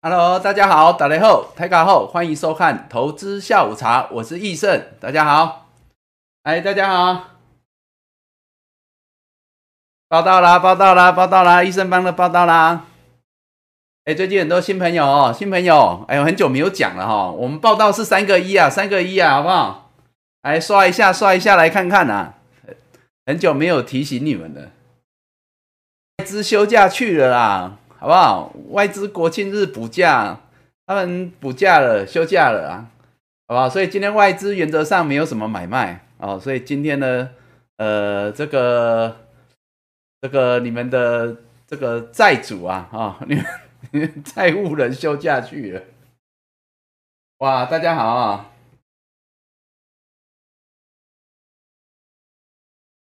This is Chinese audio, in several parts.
Hello，大家好，打雷后，台卡后，欢迎收看投资下午茶，我是易胜，大家好，哎，大家好，报道啦，报道啦，报道啦，易胜帮的报道啦，哎，最近很多新朋友哦，新朋友，哎呦，很久没有讲了哈，我们报道是三个一啊，三个一啊，好不好？来刷一下，刷一下来看看啊，很久没有提醒你们了，外资休假去了啦。好不好？外资国庆日补假，他们补假了，休假了啊，好不好？所以今天外资原则上没有什么买卖哦，所以今天呢，呃，这个这个你们的这个债主啊，啊，你们债务人休假去了，哇，大家好啊，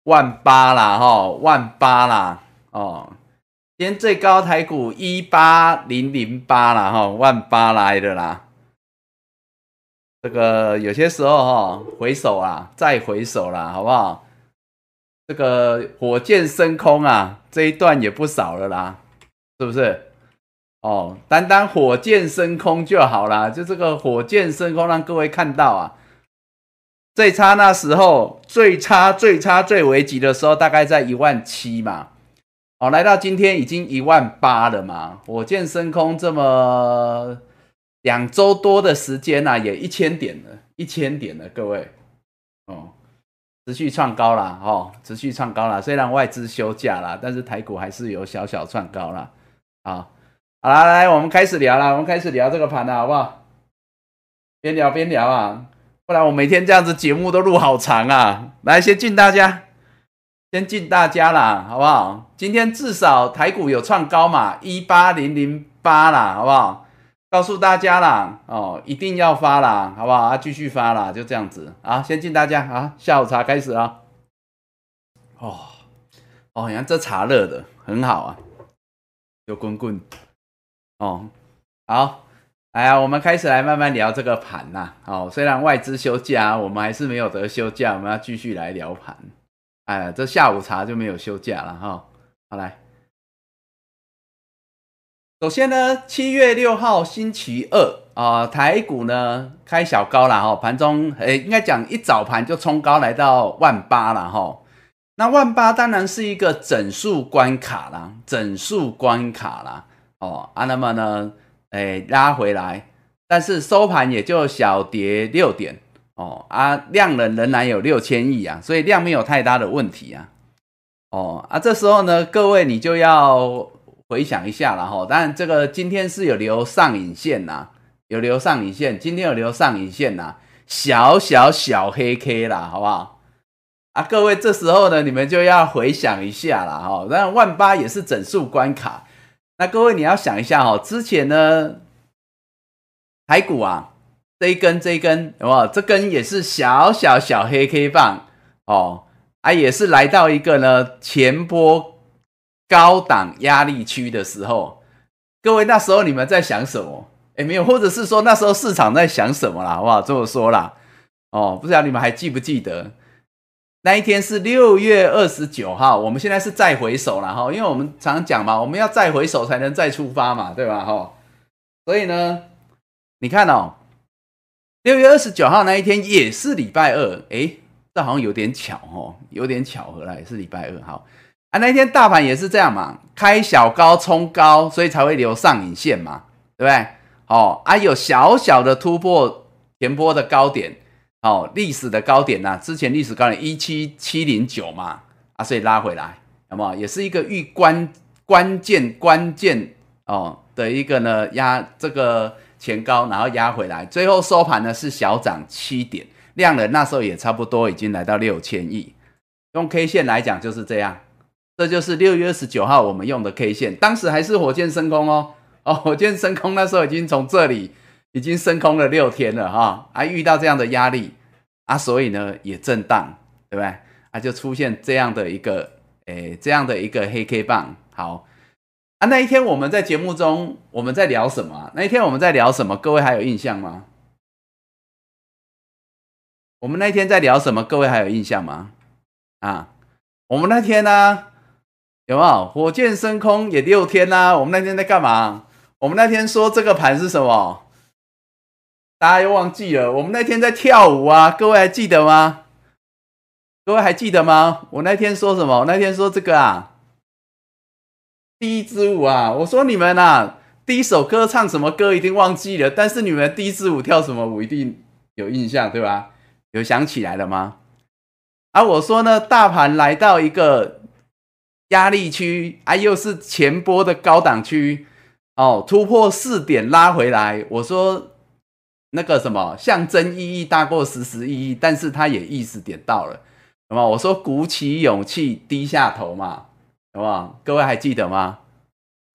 万八啦，哈，万八啦，哦。今天最高台股一八零零八啦哈，万八来的啦。这个有些时候哈，回首啊，再回首啦，好不好？这个火箭升空啊，这一段也不少了啦，是不是？哦，单单火箭升空就好啦，就这个火箭升空，让各位看到啊，最差那时候，最差、最差、最危急的时候，大概在一万七嘛。好，来到今天已经一万八了嘛？火箭升空这么两周多的时间呐，也一千点了，一千点了，各位哦，持续创高了哦，持续创高了。虽然外资休假啦，但是台股还是有小小创高了啊。好啦，来，我们开始聊了，我们开始聊这个盘了，好不好？边聊边聊啊，不然我每天这样子节目都录好长啊。来，先敬大家。先敬大家啦，好不好？今天至少台股有创高嘛，一八零零八啦，好不好？告诉大家啦，哦，一定要发啦，好不好？啊，继续发啦，就这样子啊。先敬大家啊，下午茶开始啊。哦哦，你看这茶热的很好啊，有滚滚哦。好，哎呀，我们开始来慢慢聊这个盘呐。哦，虽然外资休假，我们还是没有得休假，我们要继续来聊盘。哎，这下午茶就没有休假了哈。好来，首先呢，七月六号星期二啊，台股呢开小高了哈，盘中哎，应该讲一早盘就冲高来到万八了哈。那万八当然是一个整数关卡啦，整数关卡啦哦啊，那么呢，哎拉回来，但是收盘也就小跌六点。哦啊，量能仍然有六千亿啊，所以量没有太大的问题啊。哦啊，这时候呢，各位你就要回想一下了哈。当然，这个今天是有留上影线呐，有留上影线，今天有留上影线呐，小小小黑 K 啦，好不好？啊，各位这时候呢，你们就要回想一下了哈。当然，万八也是整数关卡，那各位你要想一下哈，之前呢，台股啊。这一根，这一根，有有？这根也是小小小黑 K 棒哦，啊，也是来到一个呢前波高档压力区的时候，各位那时候你们在想什么？哎，没有，或者是说那时候市场在想什么啦？好不好？这么说啦，哦，不知道你们还记不记得那一天是六月二十九号？我们现在是再回首了哈，因为我们常讲嘛，我们要再回首才能再出发嘛，对吧？哈，所以呢，你看哦。六月二十九号那一天也是礼拜二，哎，这好像有点巧哦，有点巧合啦，也是礼拜二。好啊，那一天大盘也是这样嘛，开小高冲高，所以才会留上影线嘛，对不对？哦啊，有小小的突破前波的高点，哦，历史的高点呐，之前历史高点一七七零九嘛，啊，所以拉回来，那么？也是一个预关关键关键哦的一个呢压这个。前高，然后压回来，最后收盘呢是小涨七点，量能那时候也差不多已经来到六千亿。用 K 线来讲就是这样，这就是六月二十九号我们用的 K 线，当时还是火箭升空哦，哦，火箭升空那时候已经从这里已经升空了六天了哈，啊，遇到这样的压力啊，所以呢也震荡，对不对？啊，就出现这样的一个诶这样的一个黑 K 棒，好。啊，那一天我们在节目中我们在聊什么？那一天我们在聊什么？各位还有印象吗？我们那天在聊什么？各位还有印象吗？啊，我们那天呢，有没有火箭升空也六天啦？我们那天在干嘛？我们那天说这个盘是什么？大家又忘记了？我们那天在跳舞啊，各位还记得吗？各位还记得吗？我那天说什么？我那天说这个啊，第一支舞啊，我说你们啊，第一首歌唱什么歌一定忘记了，但是你们第一支舞跳什么舞一定有印象，对吧？有想起来了吗？啊，我说呢，大盘来到一个压力区，啊，又是前波的高档区，哦，突破四点拉回来，我说那个什么象征意义大过实时意义，但是它也意识点到了，那么？我说鼓起勇气低下头嘛，好不好？各位还记得吗？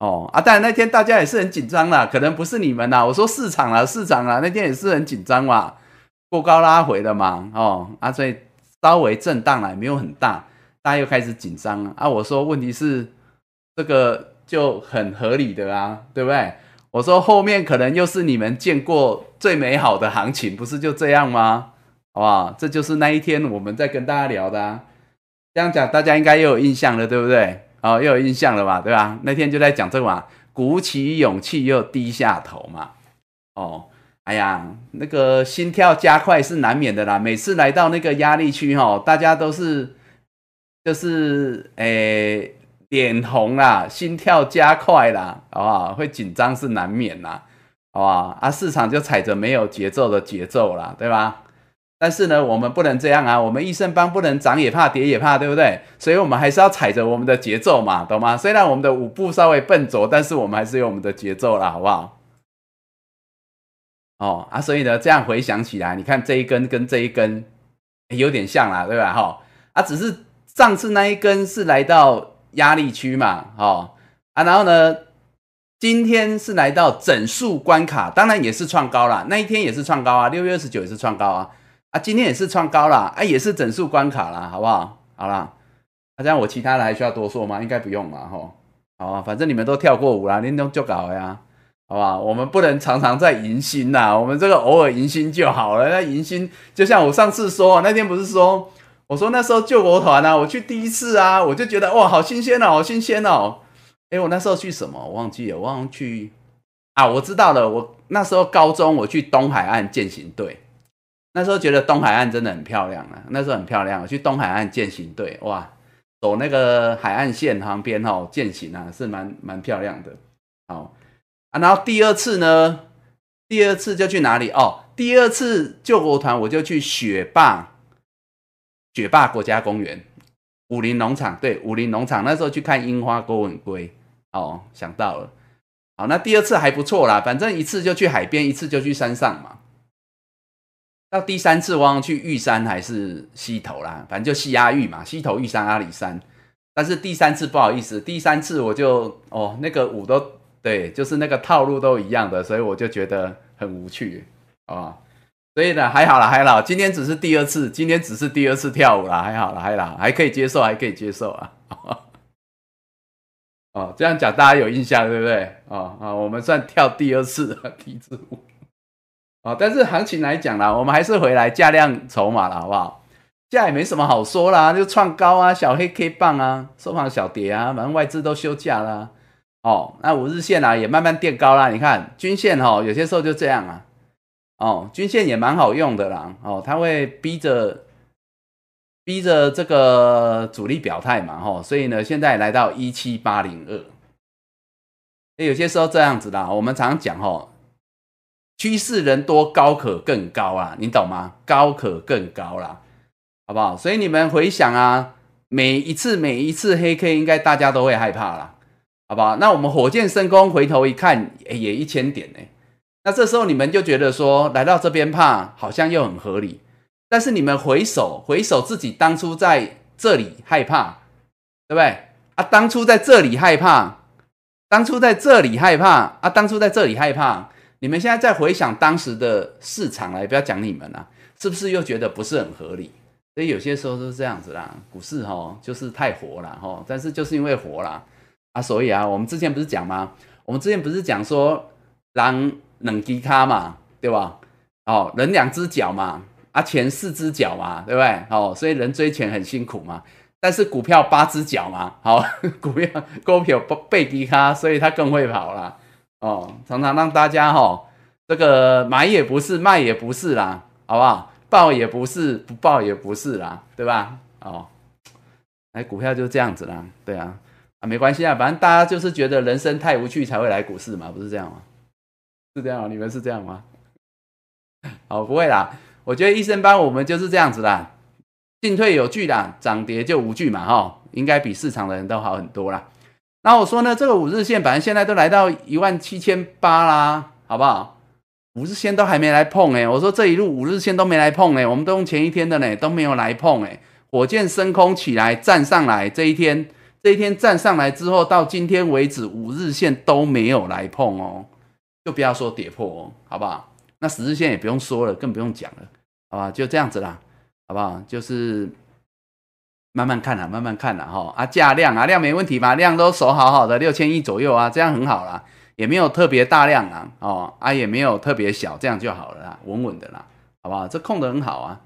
哦，啊，当然那天大家也是很紧张啦，可能不是你们啦，我说市场啦，市场啦，那天也是很紧张嘛，过高拉回的嘛，哦，啊，所以。稍微震荡了，没有很大，大家又开始紧张了啊！我说问题是这个就很合理的啊，对不对？我说后面可能又是你们见过最美好的行情，不是就这样吗？好不好？这就是那一天我们在跟大家聊的，啊。这样讲大家应该又有印象了，对不对？哦，又有印象了吧？对吧？那天就在讲这个嘛，鼓起勇气又低下头嘛，哦。哎呀，那个心跳加快是难免的啦。每次来到那个压力区哈，大家都是就是诶脸红啦，心跳加快啦，好不好？会紧张是难免啦，好不好？啊，市场就踩着没有节奏的节奏啦，对吧？但是呢，我们不能这样啊，我们益生帮不能涨也怕跌也怕，对不对？所以我们还是要踩着我们的节奏嘛，懂吗？虽然我们的舞步稍微笨拙，但是我们还是有我们的节奏啦，好不好？哦啊，所以呢，这样回想起来，你看这一根跟这一根有点像啦，对吧？哈啊，只是上次那一根是来到压力区嘛，哈啊，然后呢，今天是来到整数关卡，当然也是创高了，那一天也是创高啊，六月二十九也是创高啊，今天也是创高了，啊，也是整数关卡了，好不好？好啦，那这样我其他的还需要多说吗？应该不用嘛，吼，好啊，反正你们都跳过舞啦，你都就搞呀。好吧，我们不能常常在迎新呐，我们这个偶尔迎新就好了。那迎新就像我上次说，那天不是说，我说那时候救国团啊，我去第一次啊，我就觉得哇，好新鲜哦，好新鲜哦。哎，我那时候去什么？我忘记了，我忘了去啊，我知道了，我那时候高中我去东海岸践行队，那时候觉得东海岸真的很漂亮啊，那时候很漂亮，我去东海岸践行队，哇，走那个海岸线旁边哈践行啊，是蛮蛮漂亮的，好。然后第二次呢？第二次就去哪里？哦，第二次救国团我就去雪霸，雪霸国家公园，武林农场。对，武林农场那时候去看樱花勾吻龟。哦，想到了。好，那第二次还不错啦，反正一次就去海边，一次就去山上嘛。到第三次，忘去玉山还是溪头啦，反正就溪阿玉嘛，溪头、玉山、阿里山。但是第三次不好意思，第三次我就哦，那个舞都。对，就是那个套路都一样的，所以我就觉得很无趣，啊，所以呢，还好了，还好，今天只是第二次，今天只是第二次跳舞了，还好了，还好，还可以接受，还可以接受啊，哦，这样讲大家有印象对不对？哦啊，我们算跳第二次的 梯子舞，啊，但是行情来讲啦，我们还是回来价量筹码了，好不好？价也没什么好说啦，就创高啊，小黑 K 棒啊，收盘小跌啊，反正外资都休假啦。哦，那五日线啊也慢慢垫高啦。你看均线哈，有些时候就这样啊。哦，均线也蛮好用的啦。哦，它会逼着逼着这个主力表态嘛。哦，所以呢，现在来到一七八零二。有些时候这样子啦，我们常常讲哦，趋势人多高可更高啊，你懂吗？高可更高啦，好不好？所以你们回想啊，每一次每一次黑 K，应该大家都会害怕啦。好不好？那我们火箭升空，回头一看，也一千点呢。那这时候你们就觉得说，来到这边怕，好像又很合理。但是你们回首回首自己当初在这里害怕，对不对？啊，当初在这里害怕，当初在这里害怕啊，当初在这里害怕。你们现在再回想当时的市场来，不要讲你们了，是不是又觉得不是很合理？所以有些时候是这样子啦，股市哈就是太活了哈，但是就是因为活了。啊，所以啊，我们之前不是讲吗？我们之前不是讲说，狼冷低卡嘛，对吧？哦，人两只脚嘛，啊，钱四只脚嘛，对不对？哦，所以人追钱很辛苦嘛。但是股票八只脚嘛，好，股票股票不背低卡，所以它更会跑啦。哦，常常让大家哈，这个买也不是，卖也不是啦，好不好？报也不是，不报也不是啦，对吧？哦，哎，股票就这样子啦，对啊，啊，没关系啊，反正大家就是觉得人生太无趣才会来股市嘛，不是这样吗？是这样，你们是这样吗？哦，不会啦，我觉得医生班我们就是这样子啦，进退有据啦，涨跌就无惧嘛，哈，应该比市场的人都好很多啦。那我说呢，这个五日线反正现在都来到一万七千八啦，好不好？五日线都还没来碰哎，我说这一路五日线都没来碰哎，我们都用前一天的呢，都没有来碰哎，火箭升空起来站上来这一天，这一天站上来之后到今天为止五日线都没有来碰哦，就不要说跌破哦，好不好？那十日线也不用说了，更不用讲了，好吧？就这样子啦，好不好？就是慢慢看啦，慢慢看啦，哈啊，价量啊，量没问题吧？量都守好好的，六千亿左右啊，这样很好啦，也没有特别大量啊，哦啊，也没有特别小，这样就好了啦，稳稳的啦，好不好？这控的很好啊，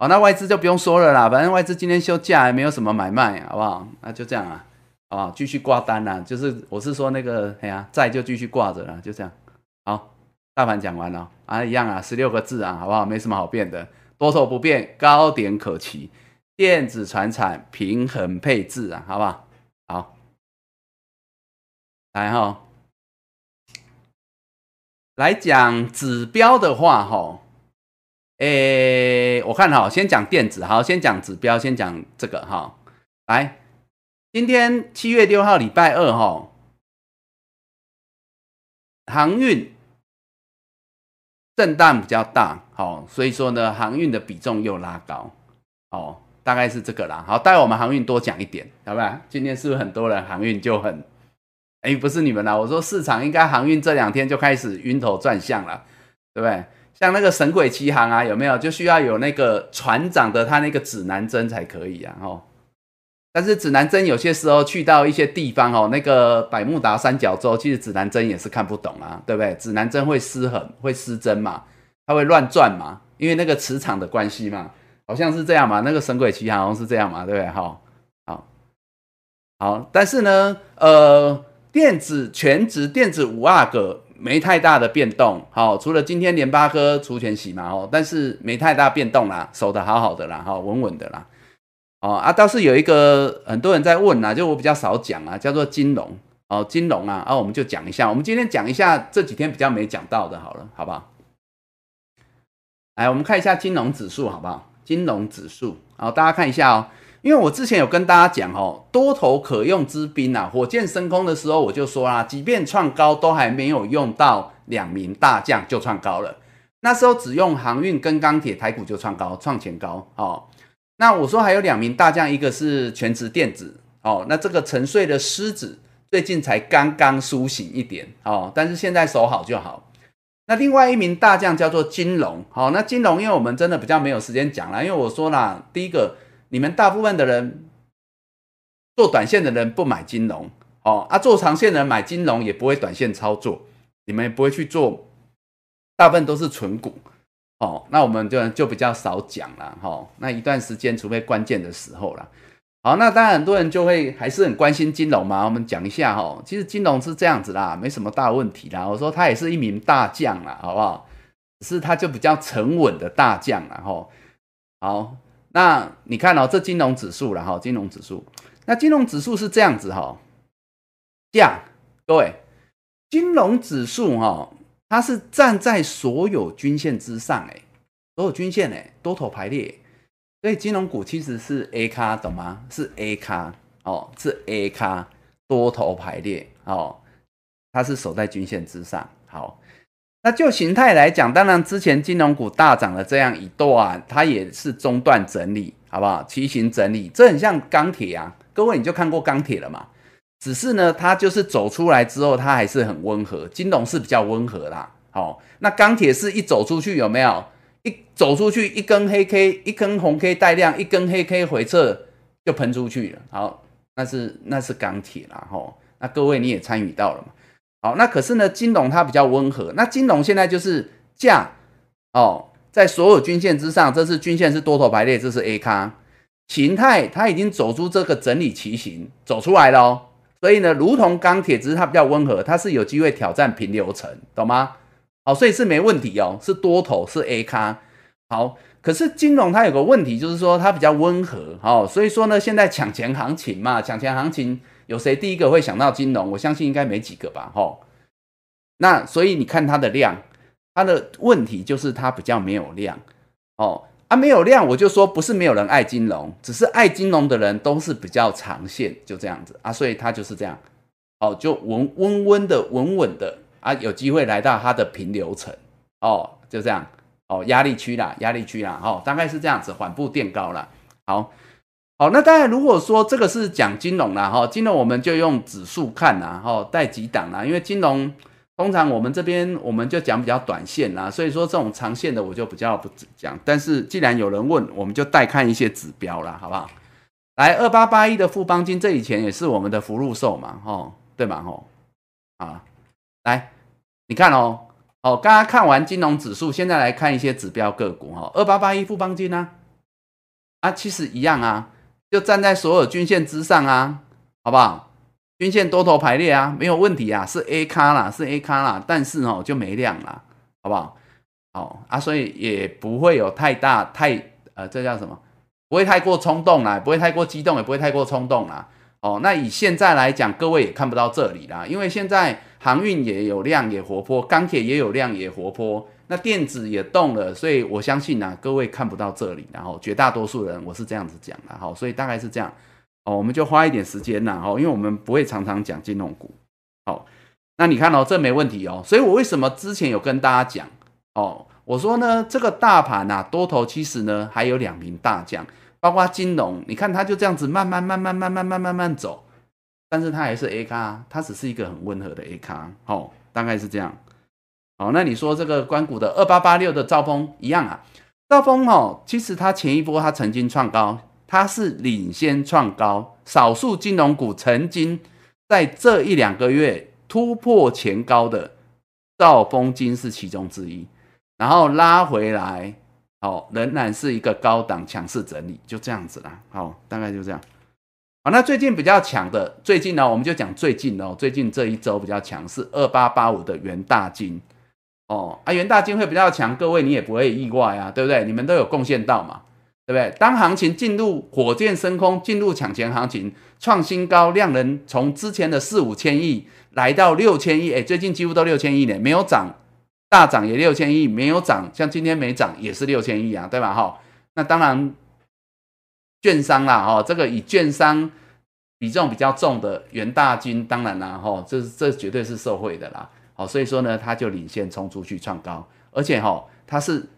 哦，那外资就不用说了啦，反正外资今天休假，也没有什么买卖，好不好？那就这样啊，好不好？继续挂单啦，就是我是说那个，哎呀，在就继续挂着了，就这样，好。大盘讲完了啊，一样啊，十六个字啊，好不好？没什么好变的，多头不变，高点可期，电子船产平衡配置啊，好不好？好，来哈，来讲指标的话哈，诶，我看哈，先讲电子，好，先讲指标，先讲这个哈，来，今天七月六号礼拜二哈，航运。震荡比较大，好，所以说呢，航运的比重又拉高，哦，大概是这个啦。好，待我们航运多讲一点，好不好？今天是不是很多人航运就很，哎，不是你们啦，我说市场应该航运这两天就开始晕头转向了，对不对？像那个神鬼奇航啊，有没有？就需要有那个船长的他那个指南针才可以啊，哦。但是指南针有些时候去到一些地方哦，那个百慕达三角洲，其实指南针也是看不懂啊，对不对？指南针会失衡，会失真嘛，它会乱转嘛，因为那个磁场的关系嘛，好像是这样嘛。那个神鬼奇好像是这样嘛，对不对？好，好，好。但是呢，呃，电子全职电子五阿哥没太大的变动，好，除了今天联发科出全息嘛，哦，但是没太大变动啦，守得好好的啦，哈，稳稳的啦。哦啊，倒是有一个很多人在问啊，就我比较少讲啊，叫做金融哦，金融啊，啊，我们就讲一下，我们今天讲一下这几天比较没讲到的，好了，好不好？来，我们看一下金融指数，好不好？金融指数，好，大家看一下哦，因为我之前有跟大家讲哦，多头可用之兵啊，火箭升空的时候我就说啦，即便创高都还没有用到两名大将就创高了，那时候只用航运跟钢铁，台股就创高，创前高。哦。那我说还有两名大将，一个是全职电子。哦，那这个沉睡的狮子最近才刚刚苏醒一点。哦，但是现在守好就好。那另外一名大将叫做金融，好，那金融因为我们真的比较没有时间讲了，因为我说了，第一个你们大部分的人做短线的人不买金融哦，啊，做长线的人买金融也不会短线操作，你们也不会去做，大部分都是纯股。哦，那我们就就比较少讲了哈。那一段时间，除非关键的时候了。好，那当然很多人就会还是很关心金融嘛。我们讲一下哈，其实金融是这样子啦，没什么大问题啦。我说他也是一名大将啦，好不好？是他就比较沉稳的大将啦。哈。好，那你看哦，这金融指数了哈，金融指数。那金融指数是这样子哈，这样各位，金融指数哈。它是站在所有均线之上，哎，所有均线，哎，多头排列，所以金融股其实是 A 卡，懂吗？是 A 卡，哦，是 A 卡，多头排列，哦，它是守在均线之上。好，那就形态来讲，当然之前金融股大涨了这样一段，它也是中段整理，好不好？骑行整理，这很像钢铁啊，各位你就看过钢铁了嘛？只是呢，它就是走出来之后，它还是很温和。金融是比较温和啦，好，那钢铁是一走出去有没有？走出去一根黑 K，一根红 K 带量，一根黑 K 回撤就喷出去了。好，那是那是钢铁啦，吼。那各位你也参与到了嘛？好，那可是呢，金融它比较温和。那金融现在就是价哦，在所有均线之上，这是均线是多头排列，这是 A 咖形态，它已经走出这个整理旗形，走出来了哦。所以呢，如同钢铁，只是它比较温和，它是有机会挑战平流层，懂吗？好，所以是没问题哦，是多头，是 A 咖。好，可是金融它有个问题，就是说它比较温和，好，所以说呢，现在抢钱行情嘛，抢钱行情有谁第一个会想到金融？我相信应该没几个吧，吼。那所以你看它的量，它的问题就是它比较没有量，哦。啊，没有量，我就说不是没有人爱金融，只是爱金融的人都是比较长线，就这样子啊，所以它就是这样，哦，就稳温温的、稳稳的啊，有机会来到它的平流层，哦，就这样，哦，压力区啦，压力区啦，哦，大概是这样子，缓步垫高了，好，好，那当然如果说这个是讲金融啦，哈，金融我们就用指数看啦，哈，带几档啦，因为金融。通常我们这边我们就讲比较短线啦，所以说这种长线的我就比较不讲。但是既然有人问，我们就带看一些指标啦，好不好？来，二八八一的富邦金，这以前也是我们的福禄寿嘛，吼，对嘛？吼，啊，来，你看哦，哦，刚刚看完金融指数，现在来看一些指标个股，哈，二八八一富邦金呢，啊，其实一样啊，就站在所有均线之上啊，好不好？均线多头排列啊，没有问题啊，是 A 卡啦，是 A 卡啦，但是哦就没量啦，好不好？好啊，所以也不会有太大太呃，这叫什么？不会太过冲动啦，不会太过激动，也不会太过冲动啦。哦，那以现在来讲，各位也看不到这里啦，因为现在航运也有量也活泼，钢铁也有量也活泼，那电子也动了，所以我相信呢，各位看不到这里，然后绝大多数人我是这样子讲的，好，所以大概是这样。哦，我们就花一点时间呐，哦，因为我们不会常常讲金融股，好，那你看哦，这没问题哦，所以我为什么之前有跟大家讲哦，我说呢，这个大盘呐，多头其实呢还有两名大将，包括金融，你看它就这样子慢慢慢慢慢慢慢慢慢走，但是它还是 A 咖，它只是一个很温和的 A 咖，哦，大概是这样，好，那你说这个关谷的二八八六的兆丰一样啊，兆丰哦，其实它前一波它曾经创高。它是领先创高，少数金融股曾经在这一两个月突破前高的兆丰金是其中之一，然后拉回来，好，仍然是一个高档强势整理，就这样子啦，好，大概就这样。好，那最近比较强的，最近呢，我们就讲最近哦，最近这一周比较强是二八八五的元大金，哦，啊，元大金会比较强，各位你也不会意外啊，对不对？你们都有贡献到嘛。对不对？当行情进入火箭升空，进入抢钱行情，创新高，量能从之前的四五千亿来到六千亿，哎，最近几乎都六千亿呢，没有涨，大涨也六千亿，没有涨，像今天没涨也是六千亿啊，对吧？哈，那当然，券商啦，哈，这个以券商比重比较重的元大金，当然啦，哈，这这绝对是受惠的啦，好，所以说呢，它就领先冲出去创高，而且哈，它是。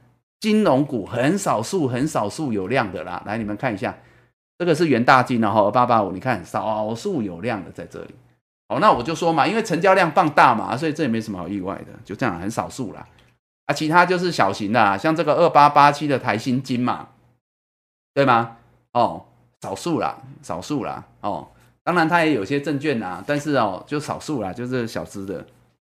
金融股很少数、很少数有量的啦，来你们看一下，这个是元大金哦，八八五，你看少数有量的在这里。好，那我就说嘛，因为成交量放大嘛，所以这也没什么好意外的，就这样很少数啦。啊，其他就是小型的，像这个二八八七的台新金嘛，对吗？哦，少数啦，少数啦。哦，当然它也有些证券呐，但是哦，就少数啦，就是小资的，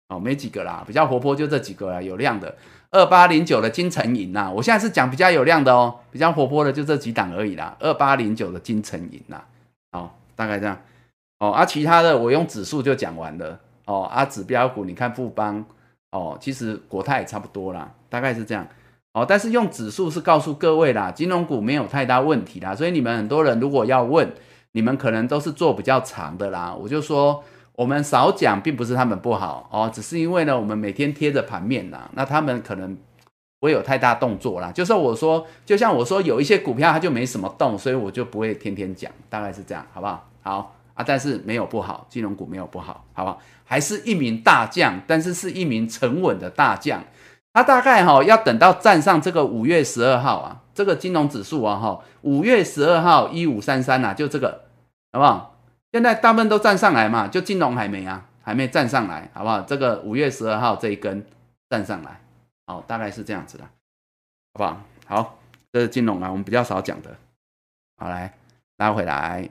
哦，没几个啦，比较活泼就这几个啦，有量的。二八零九的金城银呐，我现在是讲比较有量的哦，比较活泼的就这几档而已啦。二八零九的金城银呐，好，大概这样。哦，啊，其他的我用指数就讲完了。哦，啊，指标股你看富邦，哦，其实国泰也差不多啦，大概是这样。哦，但是用指数是告诉各位啦，金融股没有太大问题啦，所以你们很多人如果要问，你们可能都是做比较长的啦，我就说。我们少讲，并不是他们不好哦，只是因为呢，我们每天贴着盘面呐，那他们可能不会有太大动作啦。就是我说，就像我说，有一些股票它就没什么动，所以我就不会天天讲，大概是这样，好不好？好啊，但是没有不好，金融股没有不好，好不好？还是一名大将，但是是一名沉稳的大将。他大概哈要等到站上这个五月十二号啊，这个金融指数啊哈，五月十二号一五三三呐，就这个，好不好？现在大部分都站上来嘛，就金融还没啊，还没站上来，好不好？这个五月十二号这一根站上来，好，大概是这样子的，好不好？好，这是金融啊，我们比较少讲的，好来拉回来，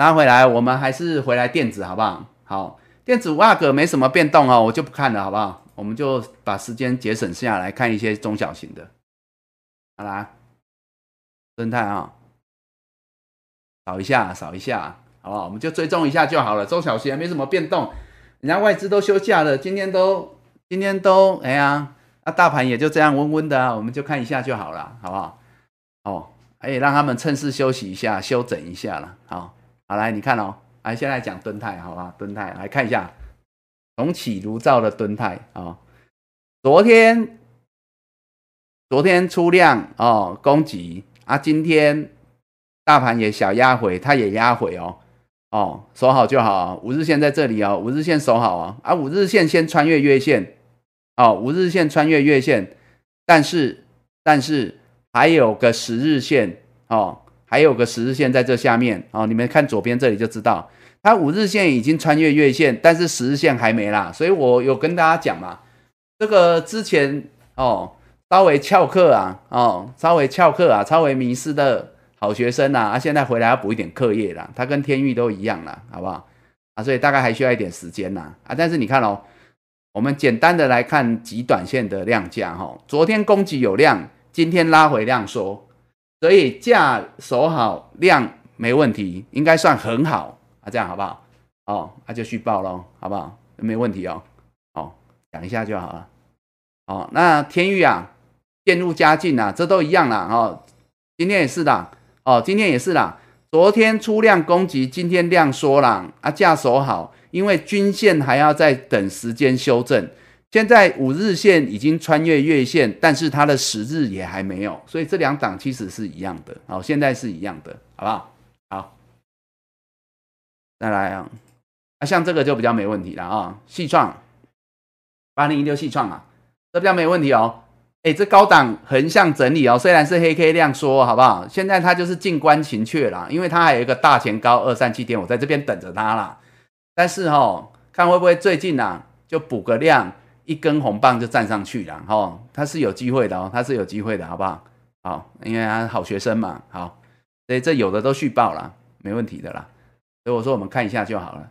拉回来，我们还是回来电子，好不好？好，电子五个没什么变动哦，我就不看了，好不好？我们就把时间节省下来看一些中小型的，好啦，生态啊。扫一下，扫一下，好不好？我们就追踪一下就好了。中小型没什么变动，人家外资都休假了，今天都今天都哎呀，那大盘也就这样温温的，我们就看一下就好了，好不好？哦，哎，让他们趁势休息一下，休整一下了。好，好来，你看哦，来，现在讲蹲泰，好吧？蹲泰来看一下，重启如灶的蹲泰啊，昨天昨天出量哦，攻击啊，今天。大盘也小压回，它也压回哦，哦，守好就好。五日线在这里哦，五日线守好啊，啊，五日线先穿越月线，哦，五日线穿越月线，但是但是还有个十日线哦，还有个十日线在这下面哦，你们看左边这里就知道，它五日线已经穿越月线，但是十日线还没啦，所以我有跟大家讲嘛，这个之前哦，稍微翘课啊，哦，稍微翘课啊，稍微迷失的。好学生呐，啊，现在回来要补一点课业啦，他跟天域都一样啦，好不好？啊，所以大概还需要一点时间呐，啊，但是你看哦，我们简单的来看极短线的量价哈，昨天供给有量，今天拉回量缩，所以价守好量没问题，应该算很好啊，这样好不好？哦，那就续报喽，好不好？没问题哦，哦，讲一下就好了，哦，那天域啊，渐入佳境啊，这都一样啦，哦，今天也是的。哦，今天也是啦。昨天出量攻击，今天量缩啦。啊，价守好，因为均线还要再等时间修正。现在五日线已经穿越月线，但是它的十日也还没有，所以这两档其实是一样的。好，现在是一样的，好不好？好，再来啊，啊，像这个就比较没问题了啊。细创八零一六细创啊，这比较没问题哦。哎，这高档横向整理哦，虽然是黑 K 量缩，好不好？现在它就是静观情却啦，因为它还有一个大前高二三七点，我在这边等着它啦。但是哈，看会不会最近啊，就补个量，一根红棒就站上去了哈，它是有机会的哦，它是有机会的，好不好？好，因为他好学生嘛，好，所以这有的都续报了，没问题的啦。所以我说我们看一下就好了。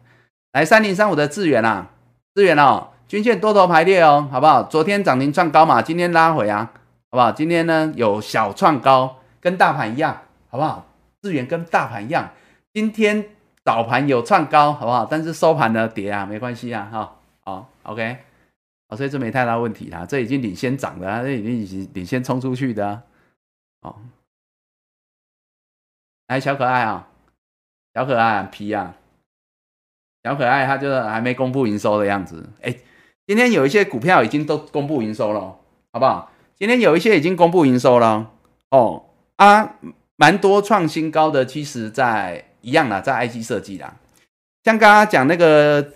来，三零三五的资源啊，资源哦。均线多头排列哦，好不好？昨天涨停创高嘛，今天拉回啊，好不好？今天呢有小创高，跟大盘一样，好不好？资源跟大盘一样，今天早盘有创高，好不好？但是收盘呢跌啊，没关系啊，哈，好，OK，好，所以这没太大问题啦，这已经领先涨的，这已经已经领先冲出去的，哦，来小可爱啊，小可爱皮啊，小可爱，他就是还没公布营收的样子，哎。今天有一些股票已经都公布营收了，好不好？今天有一些已经公布营收了哦啊，蛮多创新高的，其实在一样的，在 IC 设计啦。像刚刚讲那个，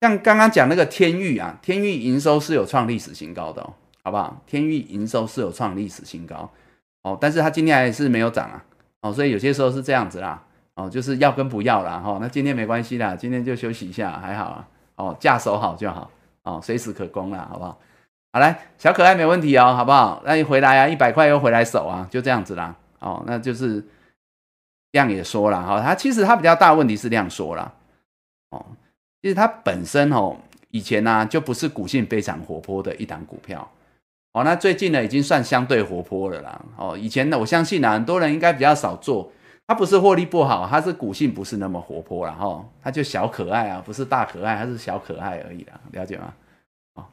像刚刚讲那个天域啊，天域营收是有创历史新高的，哦，好不好？天域营收是有创历史新高哦，但是它今天还是没有涨啊，哦，所以有些时候是这样子啦，哦，就是要跟不要啦，哈，那今天没关系啦，今天就休息一下，还好啊。哦，架守好就好，哦，随时可攻了，好不好？好来，小可爱没问题哦，好不好？那你回来啊，一百块又回来守啊，就这样子啦。哦，那就是量也说了，哈，它其实它比较大问题是量缩了，哦，其实它本身哦，以前呢就不是股性非常活泼的一档股票，哦，那最近呢已经算相对活泼了啦，哦，以前呢我相信呢很多人应该比较少做。它不是获利不好，它是股性不是那么活泼了哈，它就小可爱啊，不是大可爱，它是小可爱而已啦，了解吗？哦，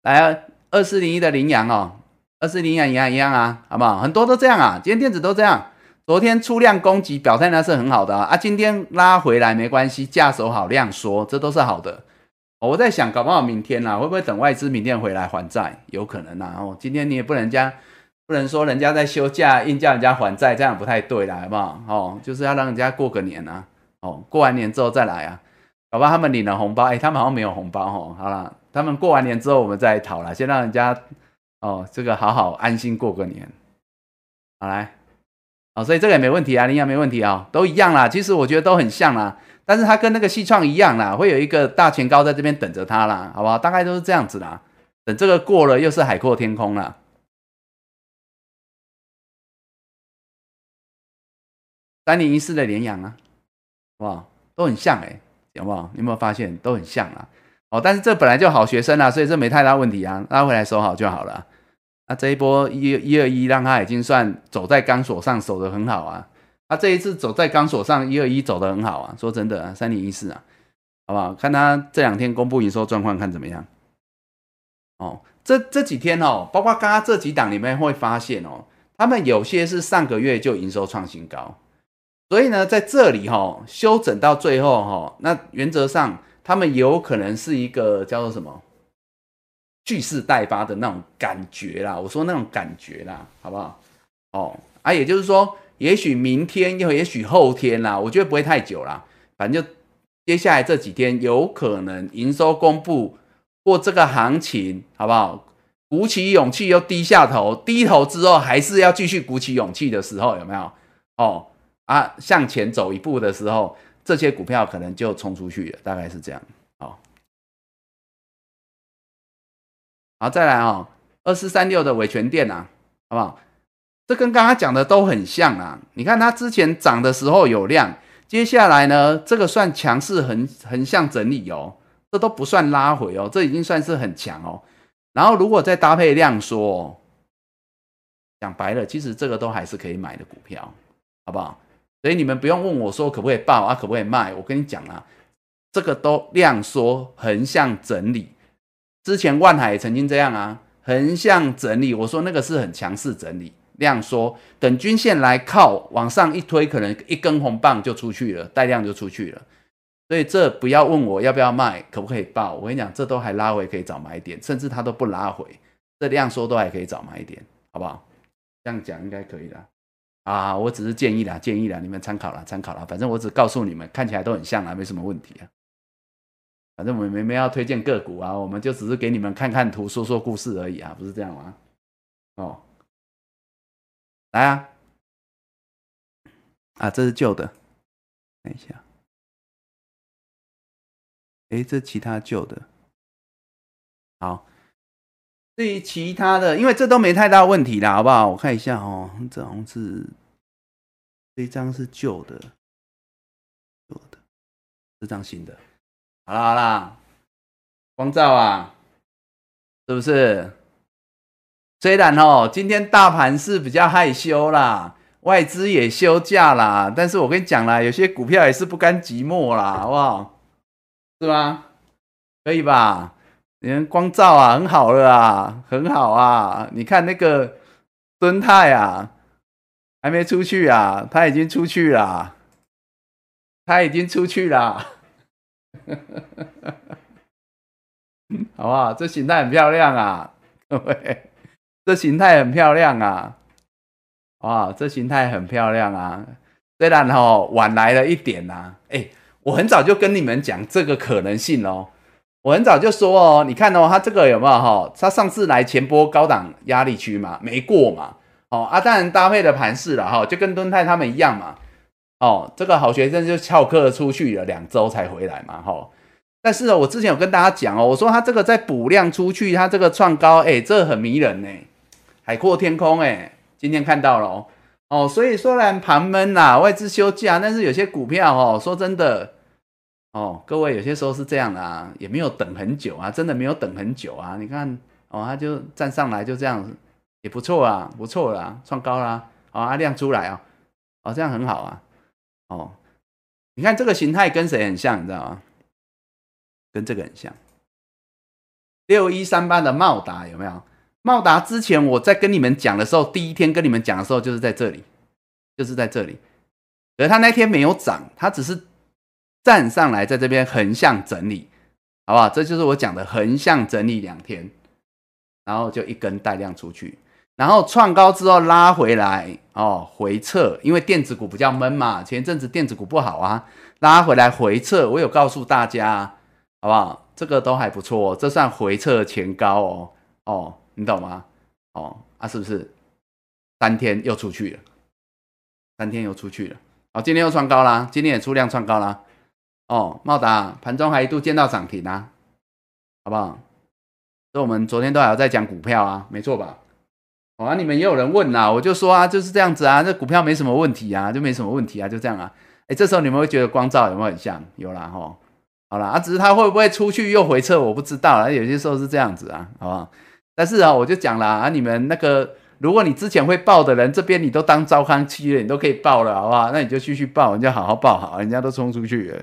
来二四零一的羚羊哦，二四零羊一样一样啊，好不好？很多都这样啊，今天电子都这样，昨天出量攻击表态那是很好的啊，今天拉回来没关系，架手好量缩，这都是好的。我在想，搞不好明天啊，会不会等外资明天回来还债？有可能啊，哦，今天你也不能加。不能说人家在休假，硬叫人家还债，这样不太对啦，好不好？哦，就是要让人家过个年啊，哦，过完年之后再来啊，好吧？他们领了红包，哎，他们好像没有红包哦。好了，他们过完年之后我们再讨了，先让人家哦，这个好好安心过个年。好来，哦，所以这个也没问题啊，领养没问题啊，都一样啦。其实我觉得都很像啦，但是它跟那个西创一样啦，会有一个大前高在这边等着它啦，好不好？大概都是这样子啦。等这个过了，又是海阔天空了。三零一四的联阳啊，好不好？都很像哎，有不好？你有没有发现都很像啊？哦，但是这本来就好学生啊，所以这没太大问题啊，拉回来收好就好了。那这一波一一二一让他已经算走在钢索上，守得很好啊。他这一次走在钢索上，一二一走得很好啊。说真的啊，三零一四啊，好不好？看他这两天公布营收状况，看怎么样？哦，这这几天哦，包括刚刚这几档里面会发现哦，他们有些是上个月就营收创新高，所以呢，在这里哈修整到最后哈，那原则上他们有可能是一个叫做什么？蓄势待发的那种感觉啦，我说那种感觉啦，好不好？哦，啊，也就是说，也许明天又也许后天啦，我觉得不会太久啦，反正就接下来这几天有可能营收公布或这个行情，好不好？鼓起勇气又低下头，低头之后还是要继续鼓起勇气的时候，有没有？哦，啊，向前走一步的时候，这些股票可能就冲出去了，大概是这样。好，再来哦，二四三六的维权店呐，好不好？这跟刚刚讲的都很像啊。你看它之前涨的时候有量，接下来呢，这个算强势横横向整理哦，这都不算拉回哦，这已经算是很强哦。然后如果再搭配量缩，讲白了，其实这个都还是可以买的股票，好不好？所以你们不用问我说可不可以报啊，可不可以卖？我跟你讲啊，这个都量缩横向整理。之前万海也曾经这样啊，横向整理，我说那个是很强势整理，量缩，等均线来靠往上一推，可能一根红棒就出去了，带量就出去了。所以这不要问我要不要卖，可不可以报？我跟你讲，这都还拉回可以找买点，甚至它都不拉回，这量缩都还可以找买点，好不好？这样讲应该可以的啊，我只是建议啦，建议啦，你们参考啦，参考啦，反正我只告诉你们，看起来都很像啊，没什么问题啊。反正我们没要推荐个股啊，我们就只是给你们看看图，说说故事而已啊，不是这样吗？哦，来啊，啊，这是旧的，看一下，哎，这其他旧的，好，至于其他的，因为这都没太大问题啦，好不好？我看一下哦，这好像是这张是旧的，旧的，这张新的。好啦好啦，光照啊，是不是？虽然哦，今天大盘是比较害羞啦，外资也休假啦，但是我跟你讲啦，有些股票也是不甘寂寞啦，好不好？是吗？可以吧？你看光照啊，很好了啊，很好啊。你看那个敦泰啊，还没出去啊，他已经出去了，他已经出去了。好不好？这形态很漂亮啊，各位，这形态很漂亮啊，哇，这形态很漂亮啊。虽然哈晚来了一点呐，哎，我很早就跟你们讲这个可能性哦。我很早就说哦，你看哦，它这个有没有哈？它上次来前波高档压力区嘛，没过嘛。哦，啊，当然搭配的盘势了哈，就跟敦泰他们一样嘛。哦，这个好学生就翘课出去了两周才回来嘛，哈。但是呢，我之前有跟大家讲哦，我说他这个在补量出去，他这个创高，哎，这很迷人呢，海阔天空，哎，今天看到了哦。哦所以虽然盘闷呐，外资休假，但是有些股票哦，说真的，哦，各位有些时候是这样的啊，也没有等很久啊，真的没有等很久啊。你看哦，他就站上来就这样，也不错啊，不错啦，创高啦，哦啊，量出来啊，哦，这样很好啊。哦，你看这个形态跟谁很像，你知道吗？跟这个很像。六一三八的茂达有没有？茂达之前我在跟你们讲的时候，第一天跟你们讲的时候就是在这里，就是在这里。而他那天没有涨，他只是站上来，在这边横向整理，好不好？这就是我讲的横向整理两天，然后就一根带量出去。然后创高之后拉回来哦，回撤，因为电子股比较闷嘛，前阵子电子股不好啊，拉回来回撤，我有告诉大家，好不好？这个都还不错，这算回撤前高哦，哦，你懂吗？哦，啊，是不是？三天又出去了，三天又出去了，好，今天又创高啦，今天也出量创高啦，哦，茂达盘中还一度见到涨停啊，好不好？所以我们昨天都还要在讲股票啊，没错吧？啊！你们也有人问呐，我就说啊，就是这样子啊，这股票没什么问题啊，就没什么问题啊，就这样啊。哎，这时候你们会觉得光照有没有很像？有啦哈。好了啊，只是它会不会出去又回撤，我不知道啊。有些时候是这样子啊，好不好？但是啊，我就讲了啊，你们那个，如果你之前会报的人，这边你都当招康期了，你都可以报了，好不好？那你就继续报，你就好好报好，人家都冲出去了，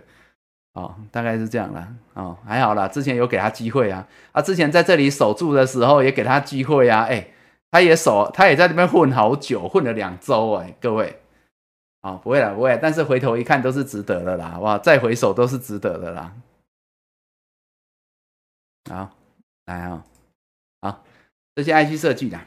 哦，大概是这样啦，哦，还好啦，之前有给他机会啊，啊，之前在这里守住的时候也给他机会啊，哎，他也守，他也在这边混好久，混了两周哎，各位，哦，不会了，不会，但是回头一看都是值得的啦，好不好？再回首都是值得的啦，好，来啊。这些 IC 设计的，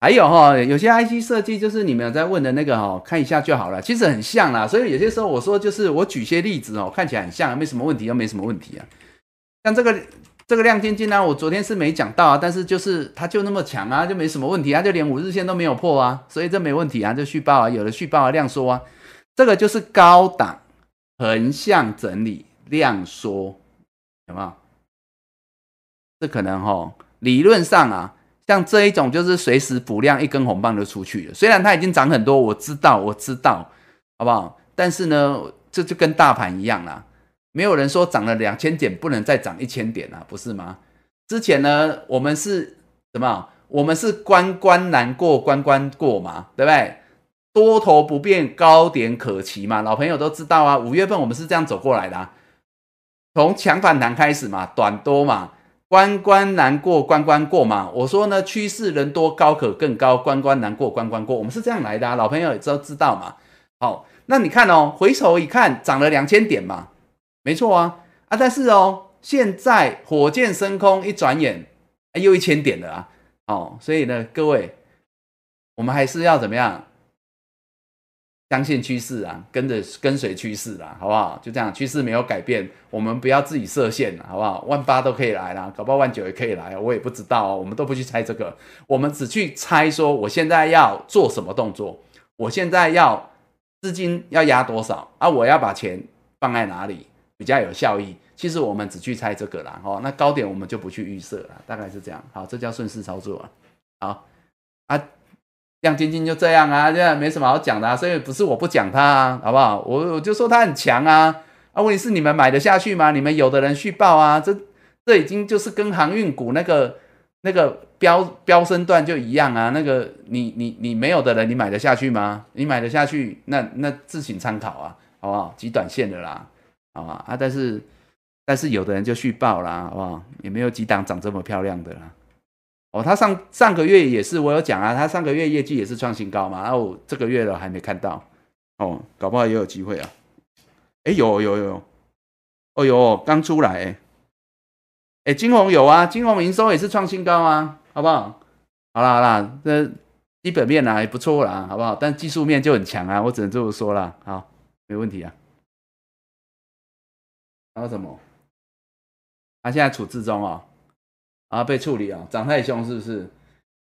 还有哈，有些 IC 设计就是你们在问的那个哈，看一下就好了。其实很像啦，所以有些时候我说就是我举些例子哦，看起来很像，没什么问题，又没什么问题啊。像这个这个亮晶晶呢，我昨天是没讲到啊，但是就是它就那么强啊，就没什么问题啊，就连五日线都没有破啊，所以这没问题啊，就续报啊，有的续报啊，量缩啊，这个就是高档横向整理量缩，有没有？这可能哈，理论上啊，像这一种就是随时补量，一根红棒就出去了。虽然它已经涨很多，我知道，我知道，好不好？但是呢，这就跟大盘一样啦，没有人说涨了两千点不能再涨一千点啊，不是吗？之前呢，我们是什么？我们是关关难过关关过嘛，对不对？多头不变，高点可期嘛，老朋友都知道啊。五月份我们是这样走过来的，从强反弹开始嘛，短多嘛。关关难过关关过嘛？我说呢，趋势人多高可更高，关关难过关关过，我们是这样来的啊，老朋友也都知道嘛。好，那你看哦，回头一看，涨了两千点嘛，没错啊啊！但是哦，现在火箭升空，一转眼哎又一千点了啊！哦，所以呢，各位，我们还是要怎么样？相信趋势啊，跟着跟随趋势啦，好不好？就这样，趋势没有改变，我们不要自己设限了，好不好？万八都可以来啦，搞不好万九也可以来，我也不知道，我们都不去猜这个，我们只去猜说我现在要做什么动作，我现在要资金要压多少啊？我要把钱放在哪里比较有效益？其实我们只去猜这个啦，哦，那高点我们就不去预设了，大概是这样。好，这叫顺势操作啊。好啊。亮晶晶就这样啊，这样没什么好讲的，啊所以不是我不讲它，啊，好不好？我我就说它很强啊，啊，问题是你们买得下去吗？你们有的人续报啊，这这已经就是跟航运股那个那个飙飙升段就一样啊，那个你你你没有的人，你买得下去吗？你买得下去，那那自行参考啊，好不好？极短线的啦，好吧啊，但是但是有的人就续报啦，好不好？也没有几档长这么漂亮的啦。哦，他上上个月也是，我有讲啊，他上个月业绩也是创新高嘛，然后这个月了还没看到，哦，搞不好也有机会啊。哎，有有有，哦哟，刚出来，哎，哎，金红有啊，金红营收也是创新高啊，好不好？好啦好啦，这基本面啊也不错啦，好不好？但技术面就很强啊，我只能这么说了，好，没问题啊。还有什么？他现在处置中哦。啊，被处理啊，涨太凶是不是？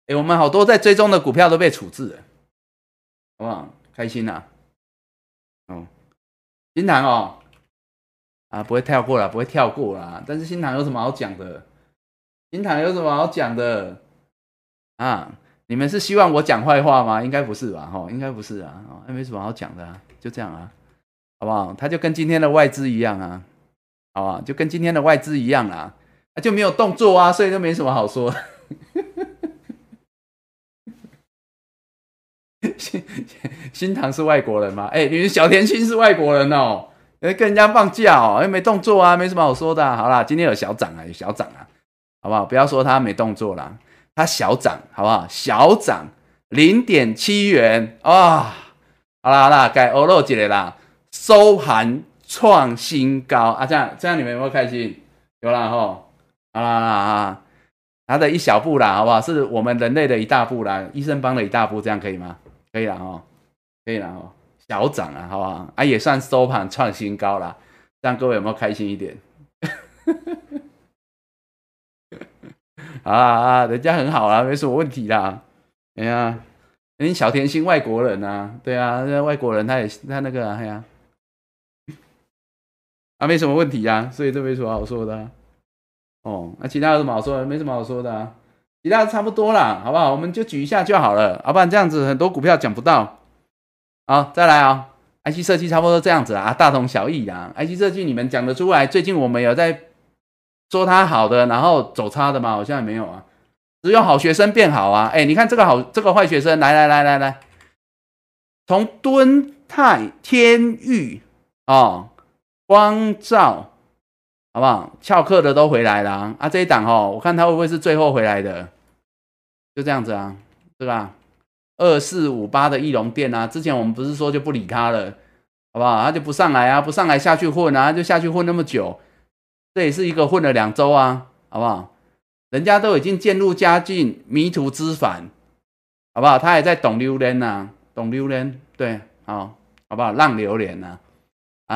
哎，我们好多在追踪的股票都被处置了，好不好？开心呐！哦，新塘哦，啊，不会跳过了，不会跳过了。但是新塘有什么好讲的？新塘有什么好讲的？啊，你们是希望我讲坏话吗？应该不是吧？哈，应该不是啊，哦，没什么好讲的啊，就这样啊，好不好？他就跟今天的外资一样啊，好吧？就跟今天的外资一样啊。啊，就没有动作啊，所以就没什么好说。新新唐是外国人吗？哎，你小甜心是外国人哦，跟人家放假哦，又没动作啊，没什么好说的。好啦，今天有小涨啊，有小涨啊，好不好？不要说他没动作啦，他小涨，好不好？小涨零点七元啊，好啦好啦，该欧肉节啦，收盘创新高啊，这样这样你们有没有开心？有啦哈。啊啊！他的一小步啦，好不好？是我们人类的一大步啦，医生帮了一大步，这样可以吗？可以了哦，可以了哦，小涨啊，好不好？啊，也算收盘创新高了，这样各位有没有开心一点？啊啊，人家很好啦，没什么问题啦。哎呀，人小甜心外国人啊，对啊，那外国人他也他那个哎呀，啊，没什么问题呀，所以这没什么好说的。哦，那其他有什么好说的？没什么好说的啊，其他差不多啦，好不好？我们就举一下就好了，要不然这样子很多股票讲不到。好，再来啊，IC 设计差不多这样子啊，大同小异啊。IC 设计你们讲得出来？最近我们有在说它好的，然后走差的吗？好像也没有啊。只有好学生变好啊！哎，你看这个好，这个坏学生，来来来来来，从敦泰、天域啊、光照，好不好？翘课的都回来了啊！这一档哦，我看他会不会是最后回来的？就这样子啊，对吧？二四五八的翼龙店啊，之前我们不是说就不理他了，好不好？他就不上来啊，不上来下去混啊，就下去混那么久，这也是一个混了两周啊，好不好？人家都已经渐入佳境，迷途知返，好不好？他还在懂榴莲呐，懂榴莲，对，好，好不好？浪榴莲呐，啊，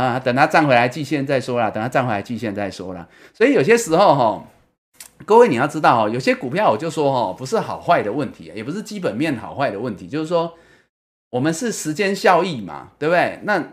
啊等它站回来季线再说啦，等它站回来季线再说啦。所以有些时候哈，各位你要知道哈，有些股票我就说哈，不是好坏的问题，也不是基本面好坏的问题，就是说我们是时间效益嘛，对不对？那。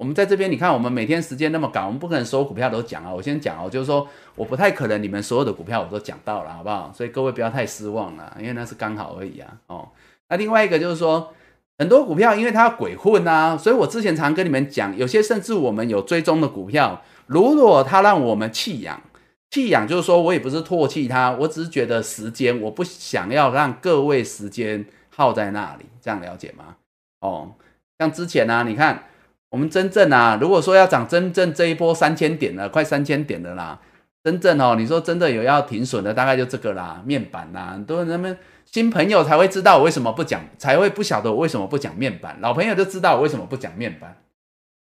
我们在这边，你看，我们每天时间那么赶，我们不可能所有股票都讲啊。我先讲哦，就是说，我不太可能你们所有的股票我都讲到了，好不好？所以各位不要太失望了，因为那是刚好而已啊。哦，那另外一个就是说，很多股票因为它要鬼混啊，所以我之前常跟你们讲，有些甚至我们有追踪的股票，如果它让我们弃养，弃养就是说我也不是唾弃它，我只是觉得时间我不想要让各位时间耗在那里，这样了解吗？哦，像之前呢，你看。我们真正啊，如果说要涨真正这一波三千点了，快三千点了啦，真正哦，你说真的有要停损的，大概就这个啦，面板啦，很多人们新朋友才会知道我为什么不讲，才会不晓得我为什么不讲面板，老朋友就知道我为什么不讲面板，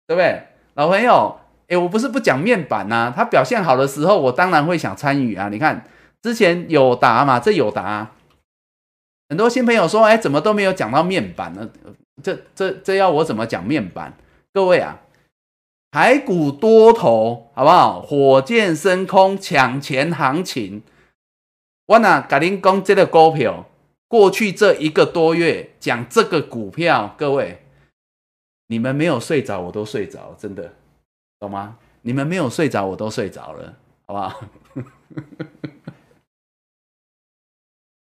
对不对？老朋友，诶，我不是不讲面板呐，他表现好的时候，我当然会想参与啊。你看之前有答嘛，这有答，很多新朋友说，哎，怎么都没有讲到面板呢？这这这要我怎么讲面板？各位啊，台股多头好不好？火箭升空抢钱行情，我呢，甲您讲这个股票，过去这一个多月讲这个股票，各位，你们没有睡着，我都睡着，真的，懂吗？你们没有睡着，我都睡着了，好不好？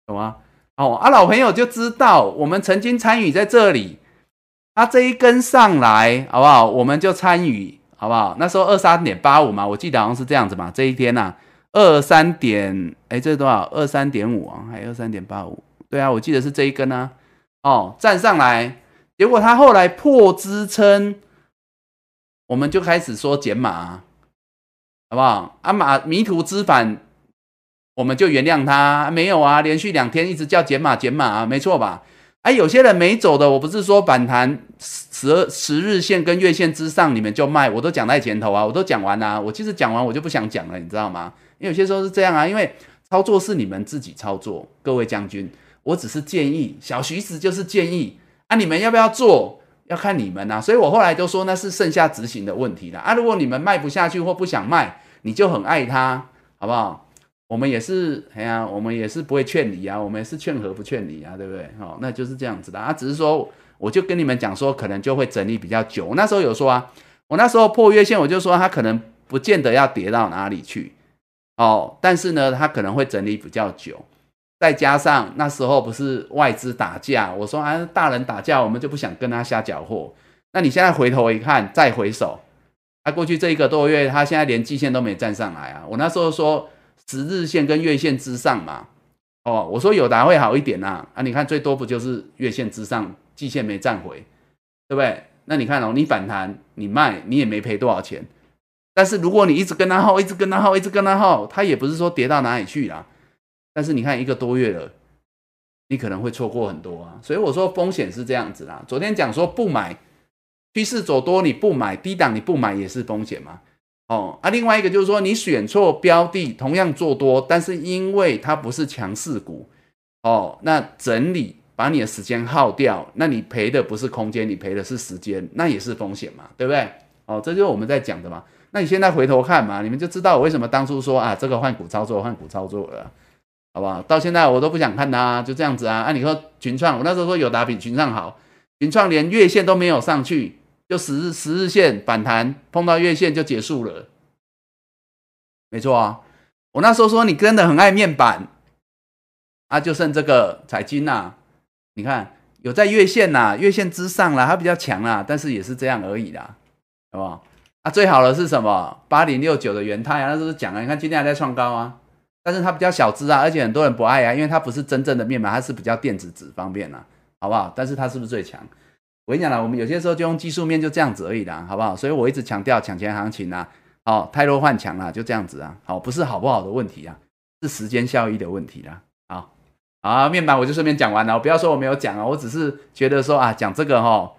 懂吗？哦，啊，老朋友就知道，我们曾经参与在这里。啊这一根上来，好不好？我们就参与，好不好？那时候二三点八五嘛，我记得好像是这样子嘛。这一天呐，二三点，哎，这是多少？二三点五啊，还二三点八五。对啊，我记得是这一根啊。哦，站上来，结果它后来破支撑，我们就开始说减码，好不好？啊，马迷途知返，我们就原谅他。没有啊，连续两天一直叫减码减码啊，没错吧？哎，有些人没走的，我不是说反弹十十日线跟月线之上，你们就卖，我都讲在前头啊，我都讲完啦。我其实讲完我就不想讲了，你知道吗？因为有些时候是这样啊，因为操作是你们自己操作，各位将军，我只是建议，小徐子就是建议啊，你们要不要做，要看你们呐。所以我后来都说那是剩下执行的问题了啊。如果你们卖不下去或不想卖，你就很爱他，好不好？我们也是，哎呀，我们也是不会劝离啊，我们也是劝和不劝离啊，对不对？哦，那就是这样子的啊。只是说，我就跟你们讲说，可能就会整理比较久。我那时候有说啊，我那时候破月线，我就说它可能不见得要跌到哪里去，哦，但是呢，它可能会整理比较久。再加上那时候不是外资打架，我说啊，大人打架，我们就不想跟他瞎搅和。那你现在回头一看，再回首，他过去这一个多月，他现在连季线都没站上来啊。我那时候说。十日线跟月线之上嘛，哦，我说友达会好一点呐，啊，你看最多不就是月线之上，季线没站回，对不对？那你看哦，你反弹，你卖，你也没赔多少钱。但是如果你一直跟他耗，一直跟他耗，一直跟他耗，他也不是说跌到哪里去啦。但是你看一个多月了，你可能会错过很多啊。所以我说风险是这样子啦。昨天讲说不买，趋势走多你不买，低档你不买也是风险嘛。哦啊，另外一个就是说，你选错标的，同样做多，但是因为它不是强势股，哦，那整理把你的时间耗掉，那你赔的不是空间，你赔的是时间，那也是风险嘛，对不对？哦，这就是我们在讲的嘛。那你现在回头看嘛，你们就知道我为什么当初说啊，这个换股操作，换股操作了，好不好？到现在我都不想看它，就这样子啊。按你说群创，我那时候说有打比群创好，群创连月线都没有上去。就十日十日线反弹碰到月线就结束了，没错啊。我那时候说你真的很爱面板啊，就剩这个彩金呐。你看有在月线呐，月线之上了，它比较强啦，但是也是这样而已啦，好不好？啊，最好的是什么？八零六九的元泰啊，那时候讲啊，你看今天还在创高啊，但是它比较小资啊，而且很多人不爱啊，因为它不是真正的面板，它是比较电子纸方便啊，好不好？但是它是不是最强？我跟你讲了，我们有些时候就用技术面就这样子而已啦，好不好？所以我一直强调抢钱行情啊，好，太弱换强了，就这样子啊，好，不是好不好的问题啊，是时间效益的问题啦，好，好，面板我就顺便讲完了，不要说我没有讲啊，我只是觉得说啊，讲这个哈，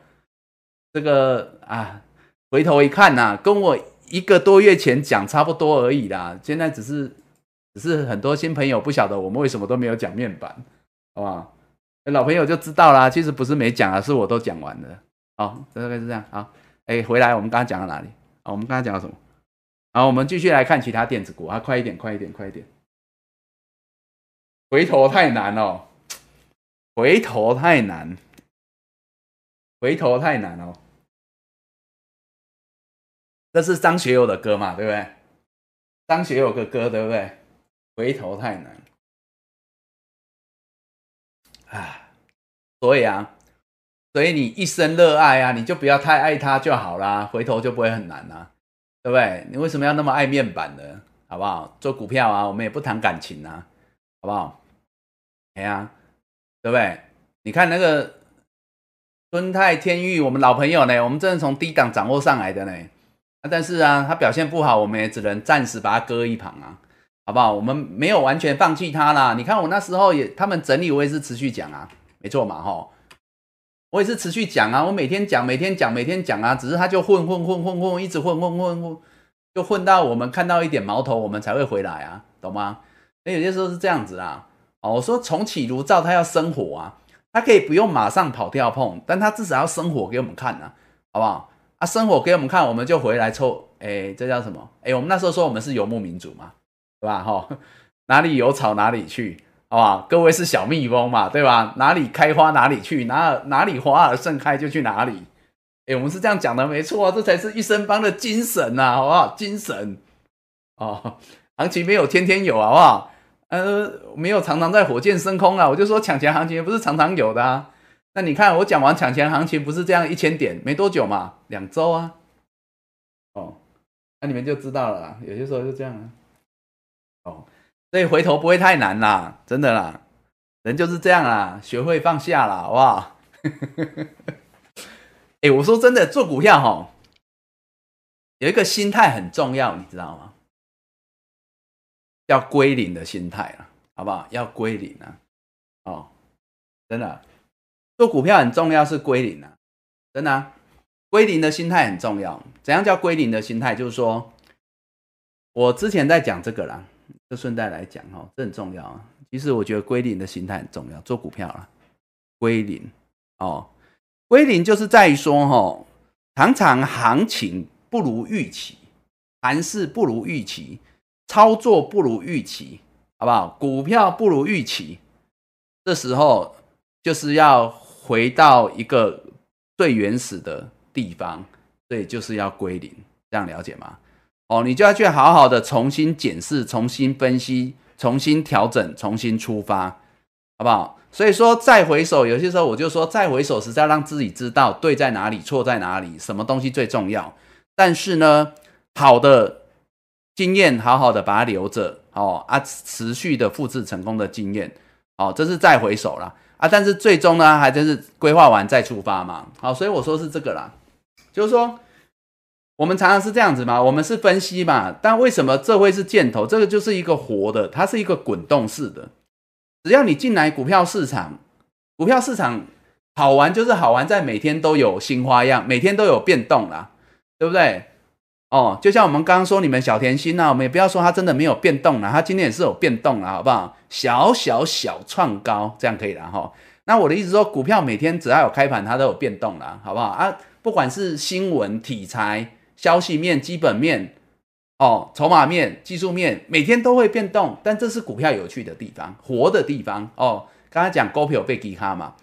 这个啊。回头一看呐，跟我一个多月前讲差不多而已啦。现在只是，只是很多新朋友不晓得我们为什么都没有讲面板，好不好？老朋友就知道啦。其实不是没讲啊，是我都讲完了。好，大概是这样。好，哎，回来，我们刚刚讲到哪里？好，我们刚刚讲到什么？好，我们继续来看其他电子股啊，快一点，快一点，快一点。回头太难哦，回头太难，回头太难哦。这是张学友的歌嘛，对不对？张学友的歌，对不对？回头太难，啊，所以啊，所以你一生热爱啊，你就不要太爱他就好啦，回头就不会很难啦，对不对？你为什么要那么爱面板呢？好不好？做股票啊，我们也不谈感情啊，好不好？哎呀，对不对？你看那个敦泰天域，我们老朋友呢，我们真的从低档掌握上来的呢。但是啊，他表现不好，我们也只能暂时把它搁一旁啊，好不好？我们没有完全放弃他啦。你看我那时候也，他们整理我也是持续讲啊，没错嘛，哈，我也是持续讲啊，我每天讲，每天讲，每天讲啊，只是他就混混混混混，一直混混混混，就混到我们看到一点矛头，我们才会回来啊，懂吗？那有些时候是这样子啊，哦，我说重启炉灶，他要生火啊，他可以不用马上跑掉碰，但他至少要生火给我们看啊，好不好？啊，生火给我们看，我们就回来抽。哎，这叫什么？哎，我们那时候说我们是游牧民族嘛，对吧？哈，哪里有草哪里去，好吧？各位是小蜜蜂嘛，对吧？哪里开花哪里去，哪哪里花儿盛开就去哪里。哎，我们是这样讲的，没错啊，这才是一生帮的精神呐，好不好？精神哦，行情没有天天有，好不好？呃，没有常常在火箭升空啊，我就说抢钱行情不是常常有的啊。那你看，我讲完抢钱行情不是这样一千点没多久嘛，两周啊，哦，那你们就知道了，有些时候就这样啊，哦，所以回头不会太难啦，真的啦，人就是这样啦，学会放下啦，好不好？哎，我说真的，做股票哈，有一个心态很重要，你知道吗？要归零的心态啊，好不好？要归零啊，哦，真的。做股票很重要，是归零啊，真的，归零的心态很重要。怎样叫归零的心态？就是说，我之前在讲这个啦，就顺带来讲哈，这很重要啊。其实我觉得归零的心态很重要，做股票啊，归零哦，归零就是在于说哈，常常行情不如预期，盘势不如预期，操作不如预期，好不好？股票不如预期，这时候就是要。回到一个最原始的地方，所以就是要归零，这样了解吗？哦，你就要去好好的重新检视、重新分析、重新调整、重新出发，好不好？所以说再回首，有些时候我就说再回首，是在让自己知道对在哪里，错在哪里，什么东西最重要。但是呢，好的经验好好的把它留着，哦啊，持续的复制成功的经验，哦，这是再回首了。啊，但是最终呢，还真是规划完再出发嘛。好，所以我说是这个啦，就是说我们常常是这样子嘛，我们是分析嘛，但为什么这会是箭头？这个就是一个活的，它是一个滚动式的。只要你进来股票市场，股票市场好玩就是好玩在每天都有新花样，每天都有变动啦，对不对？哦，就像我们刚刚说你们小甜心呐，我们也不要说它真的没有变动了，它今天也是有变动了，好不好？小小小创高，这样可以了哈。那我的意思说，股票每天只要有开盘，它都有变动了，好不好啊？不管是新闻题材、消息面、基本面、哦，筹码面、技术面，每天都会变动，但这是股票有趣的地方，活的地方哦。刚才讲股票被低卡嘛，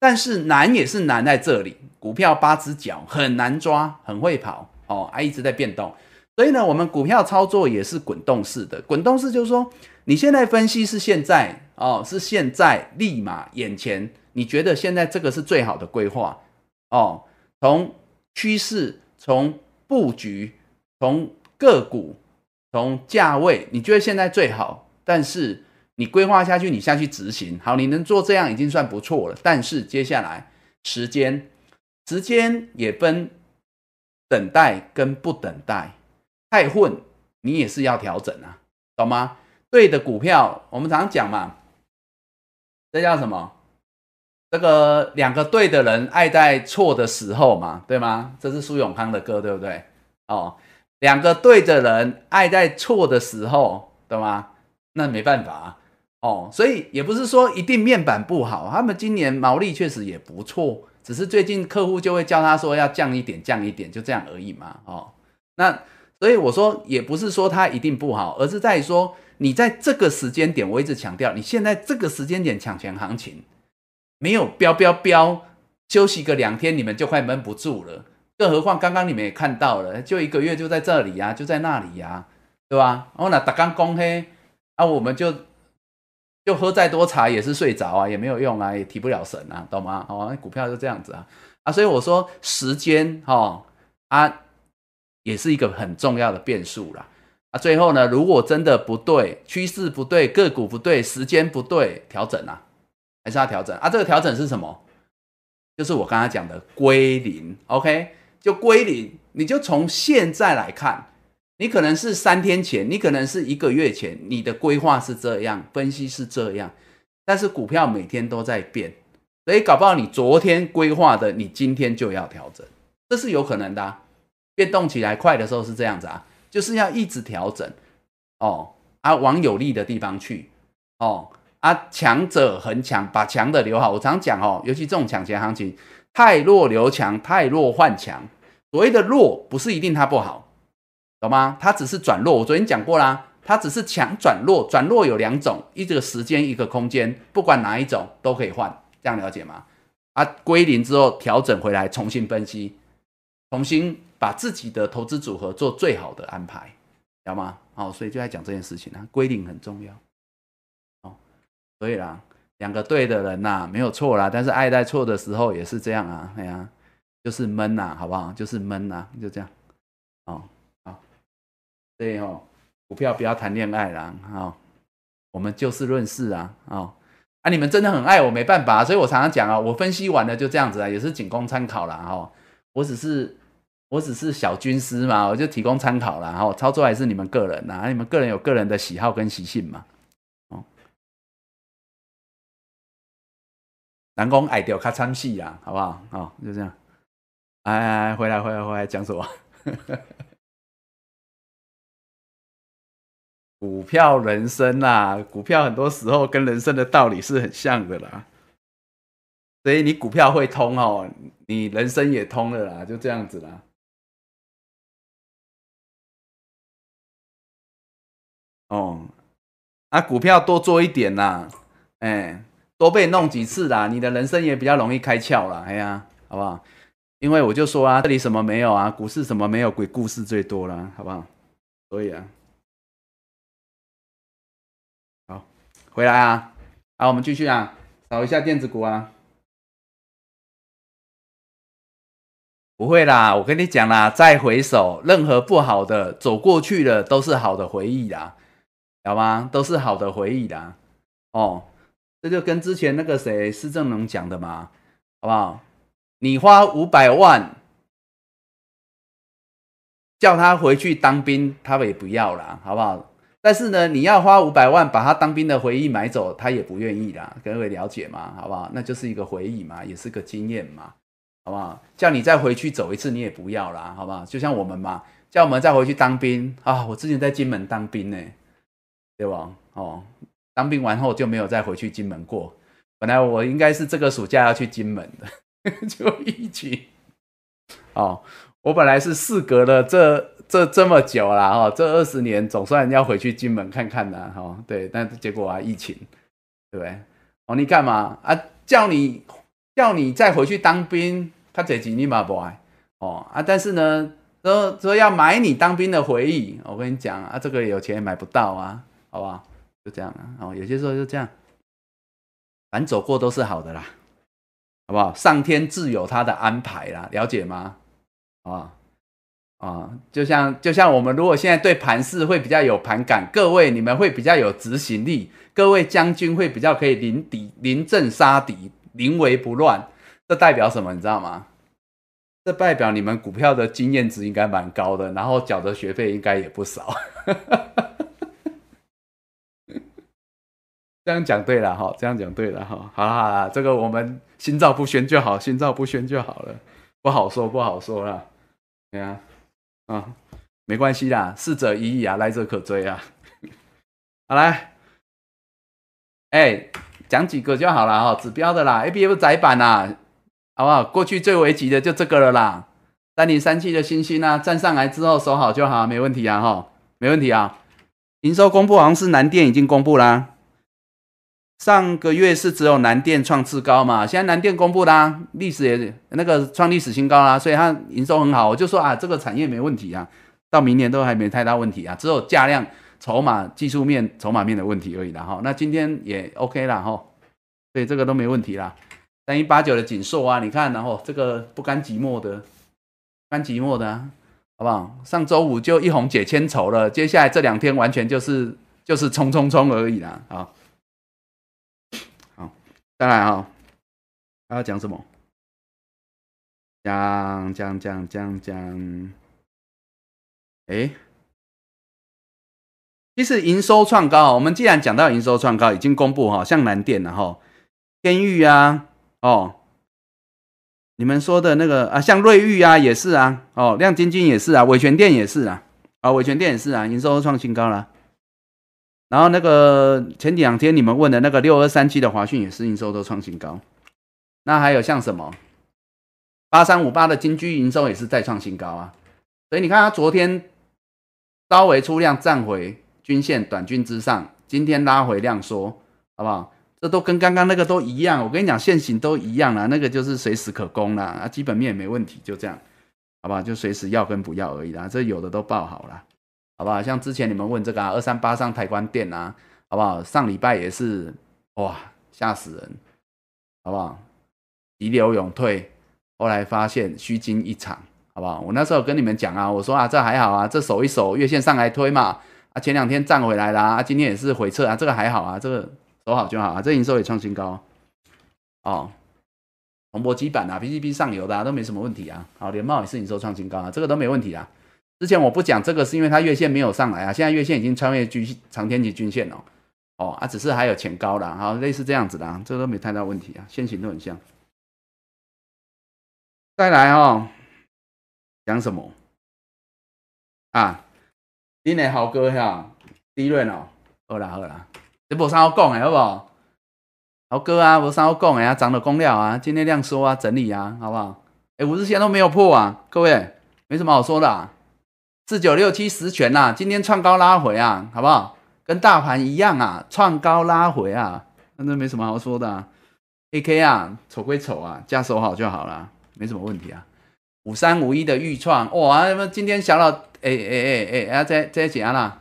但是难也是难在这里，股票八只脚很难抓，很会跑。哦，啊，一直在变动，所以呢，我们股票操作也是滚动式的。滚动式就是说，你现在分析是现在哦，是现在立马眼前，你觉得现在这个是最好的规划哦。从趋势，从布局，从个股、从价位，你觉得现在最好，但是你规划下去，你下去执行，好，你能做这样已经算不错了。但是接下来时间，时间也分等待跟不等待，太混你也是要调整啊，懂吗？对的股票，我们常常讲嘛，这叫什么？这个两个对的人爱在错的时候嘛，对吗？这是苏永康的歌，对不对？哦，两个对的人爱在错的时候，对吗？那没办法哦，所以也不是说一定面板不好，他们今年毛利确实也不错，只是最近客户就会叫他说要降一点，降一点，就这样而已嘛。哦，那所以我说也不是说它一定不好，而是在于说你在这个时间点，我一直强调，你现在这个时间点抢钱行情。没有飙飙飙，休息个两天，你们就快闷不住了。更何况刚刚你们也看到了，就一个月就在这里呀，就在那里呀，对吧？然后呢，打刚公黑啊，我们就就喝再多茶也是睡着啊，也没有用啊，也提不了神啊，懂吗？哦，股票就这样子啊啊，所以我说时间哈啊，也是一个很重要的变数啦。啊。最后呢，如果真的不对，趋势不对，个股不对，时间不对，调整啊。还是要调整啊！这个调整是什么？就是我刚才讲的归零，OK？就归零，你就从现在来看，你可能是三天前，你可能是一个月前，你的规划是这样，分析是这样，但是股票每天都在变，所以搞不好你昨天规划的，你今天就要调整，这是有可能的。变动起来快的时候是这样子啊，就是要一直调整哦，啊，往有利的地方去哦。啊，强者恒强，把强的留好。我常讲哦，尤其这种抢钱行情，太弱留强，太弱换强。所谓的弱，不是一定它不好，懂吗？它只是转弱。我昨天讲过啦，它只是强转弱。转弱有两种，一个时间，一个空间，不管哪一种都可以换。这样了解吗？啊，归零之后调整回来，重新分析，重新把自己的投资组合做最好的安排，知道吗？哦，所以就在讲这件事情啊，归零很重要。所以啦，两个对的人呐，没有错啦。但是爱在错的时候也是这样啊，哎呀，就是闷呐，好不好？就是闷呐，就这样。哦，好，对哦，股票不要谈恋爱啦，好，我们就事论事啊，哦，啊，你们真的很爱我，没办法，所以我常常讲啊，我分析完了就这样子啊，也是仅供参考啦。哈，我只是我只是小军师嘛，我就提供参考啦。哈，操作还是你们个人呐，你们个人有个人的喜好跟习性嘛。南宫矮掉卡参戏呀，好不好？好，就这样。哎，回来，回来，回来，讲什么？股票人生啦，股票很多时候跟人生的道理是很像的啦。所以你股票会通哦，你人生也通了啦，就这样子啦。哦，啊，股票多做一点呐，哎。多被弄几次啦，你的人生也比较容易开窍了，哎呀，好不好？因为我就说啊，这里什么没有啊，股市什么没有，鬼故事最多了，好不好？所以啊，好，回来啊，好，我们继续啊，找一下电子股啊。不会啦，我跟你讲啦，再回首，任何不好的走过去的都是好的回忆啦，好吗？都是好的回忆啦，哦。这就跟之前那个谁施正荣讲的嘛，好不好？你花五百万叫他回去当兵，他也不要了，好不好？但是呢，你要花五百万把他当兵的回忆买走，他也不愿意啦。各位了解吗？好不好？那就是一个回忆嘛，也是个经验嘛，好不好？叫你再回去走一次，你也不要啦，好不好？就像我们嘛，叫我们再回去当兵啊，我之前在金门当兵呢，对吧？哦。当兵完后就没有再回去金门过。本来我应该是这个暑假要去金门的，就疫情。哦，我本来是事隔了这这这么久了哈，这二十年总算要回去金门看看的哈。对，但结果啊，疫情，对不对？哦，你干嘛啊？叫你叫你再回去当兵，他这几年嘛不爱哦啊！但是呢，说说要买你当兵的回忆，我跟你讲啊，这个有钱也买不到啊，好不好？就这样啊，哦，有些时候就这样，反走过都是好的啦，好不好？上天自有他的安排啦，了解吗？啊？啊，就像就像我们如果现在对盘势会比较有盘感，各位你们会比较有执行力，各位将军会比较可以临敌临阵杀敌，临危不乱。这代表什么？你知道吗？这代表你们股票的经验值应该蛮高的，然后缴的学费应该也不少。这样讲对了哈，这样讲对了哈。好了好了，这个我们心照不宣就好，心照不宣就好了，不好说不好说了。对啊，啊，没关系啦，逝者已矣啊，来者可追啊。好来，哎，讲几个就好了哈，指标的啦，A B F 窄板呐。好不好？过去最危急的就这个了啦，三零三七的星星啊，站上来之后守好就好，没问题啊，哈，没问题啊。营收公布好像是南电已经公布啦，上个月是只有南电创次高嘛，现在南电公布啦，历史也那个创历史新高啦，所以它营收很好，我就说啊，这个产业没问题啊，到明年都还没太大问题啊，只有价量、筹码、技术面、筹码面的问题而已啦，哈。那今天也 OK 啦，哈，对，这个都没问题啦。三一八九的锦硕啊，你看，然后这个不甘寂寞的，甘寂寞的，好不好？上周五就一红解千愁了，接下来这两天完全就是就是冲冲冲而已啦，好，好，再来哈，还要讲什么？讲讲讲讲讲，哎，其实营收创高，我们既然讲到营收创高，已经公布哈，像南电了哈天域啊。哦，你们说的那个啊，像瑞玉啊，也是啊，哦，亮晶晶也是啊，伟全电也是啊，啊，伟全电也是啊，营收创新高了。然后那个前两天你们问的那个六二三七的华讯也是营收都创新高。那还有像什么八三五八的金居营收也是再创新高啊。所以你看它昨天稍微出量站回均线短均之上，今天拉回量缩，好不好？这都跟刚刚那个都一样，我跟你讲，现行都一样啦，那个就是随时可攻啦，啊，基本面也没问题，就这样，好不好？就随时要跟不要而已啦，这有的都报好了，好不好？像之前你们问这个啊，二三八上台关店啊，好不好？上礼拜也是，哇，吓死人，好不好？急流勇退，后来发现虚惊一场，好不好？我那时候跟你们讲啊，我说啊，这还好啊，这守一守月线上来推嘛，啊，前两天站回来啦，啊，今天也是回撤啊，这个还好啊，这个。走好就好啊，这营收也创新高哦。宏博基板啊，PCB 上游的啊，都没什么问题啊。好，联茂也是营收创新高啊，这个都没问题啊。之前我不讲这个，是因为它月线没有上来啊，现在月线已经穿越均长天期均线了。哦啊，只是还有前高了，好，类似这样子的，这都没太大问题啊，线型都很像。再来哦，讲什么啊？你的好哥哈，低润哦，好啦好啦。这无啥好讲的，好不好？好哥啊，无啥好讲的啊，涨了公料啊，今天量缩啊，整理啊，好不好？哎，五日线都没有破啊，各位没什么好说的。四九六七十全呐，今天创高拉回啊，好不好？跟大盘一样啊，创高拉回啊，那这没什么好说的。A K 啊，丑归丑啊，加守好就好了，没什么问题啊。五三五一的预创，哇，那么今天想到，哎哎哎哎，啊，这这怎样啦？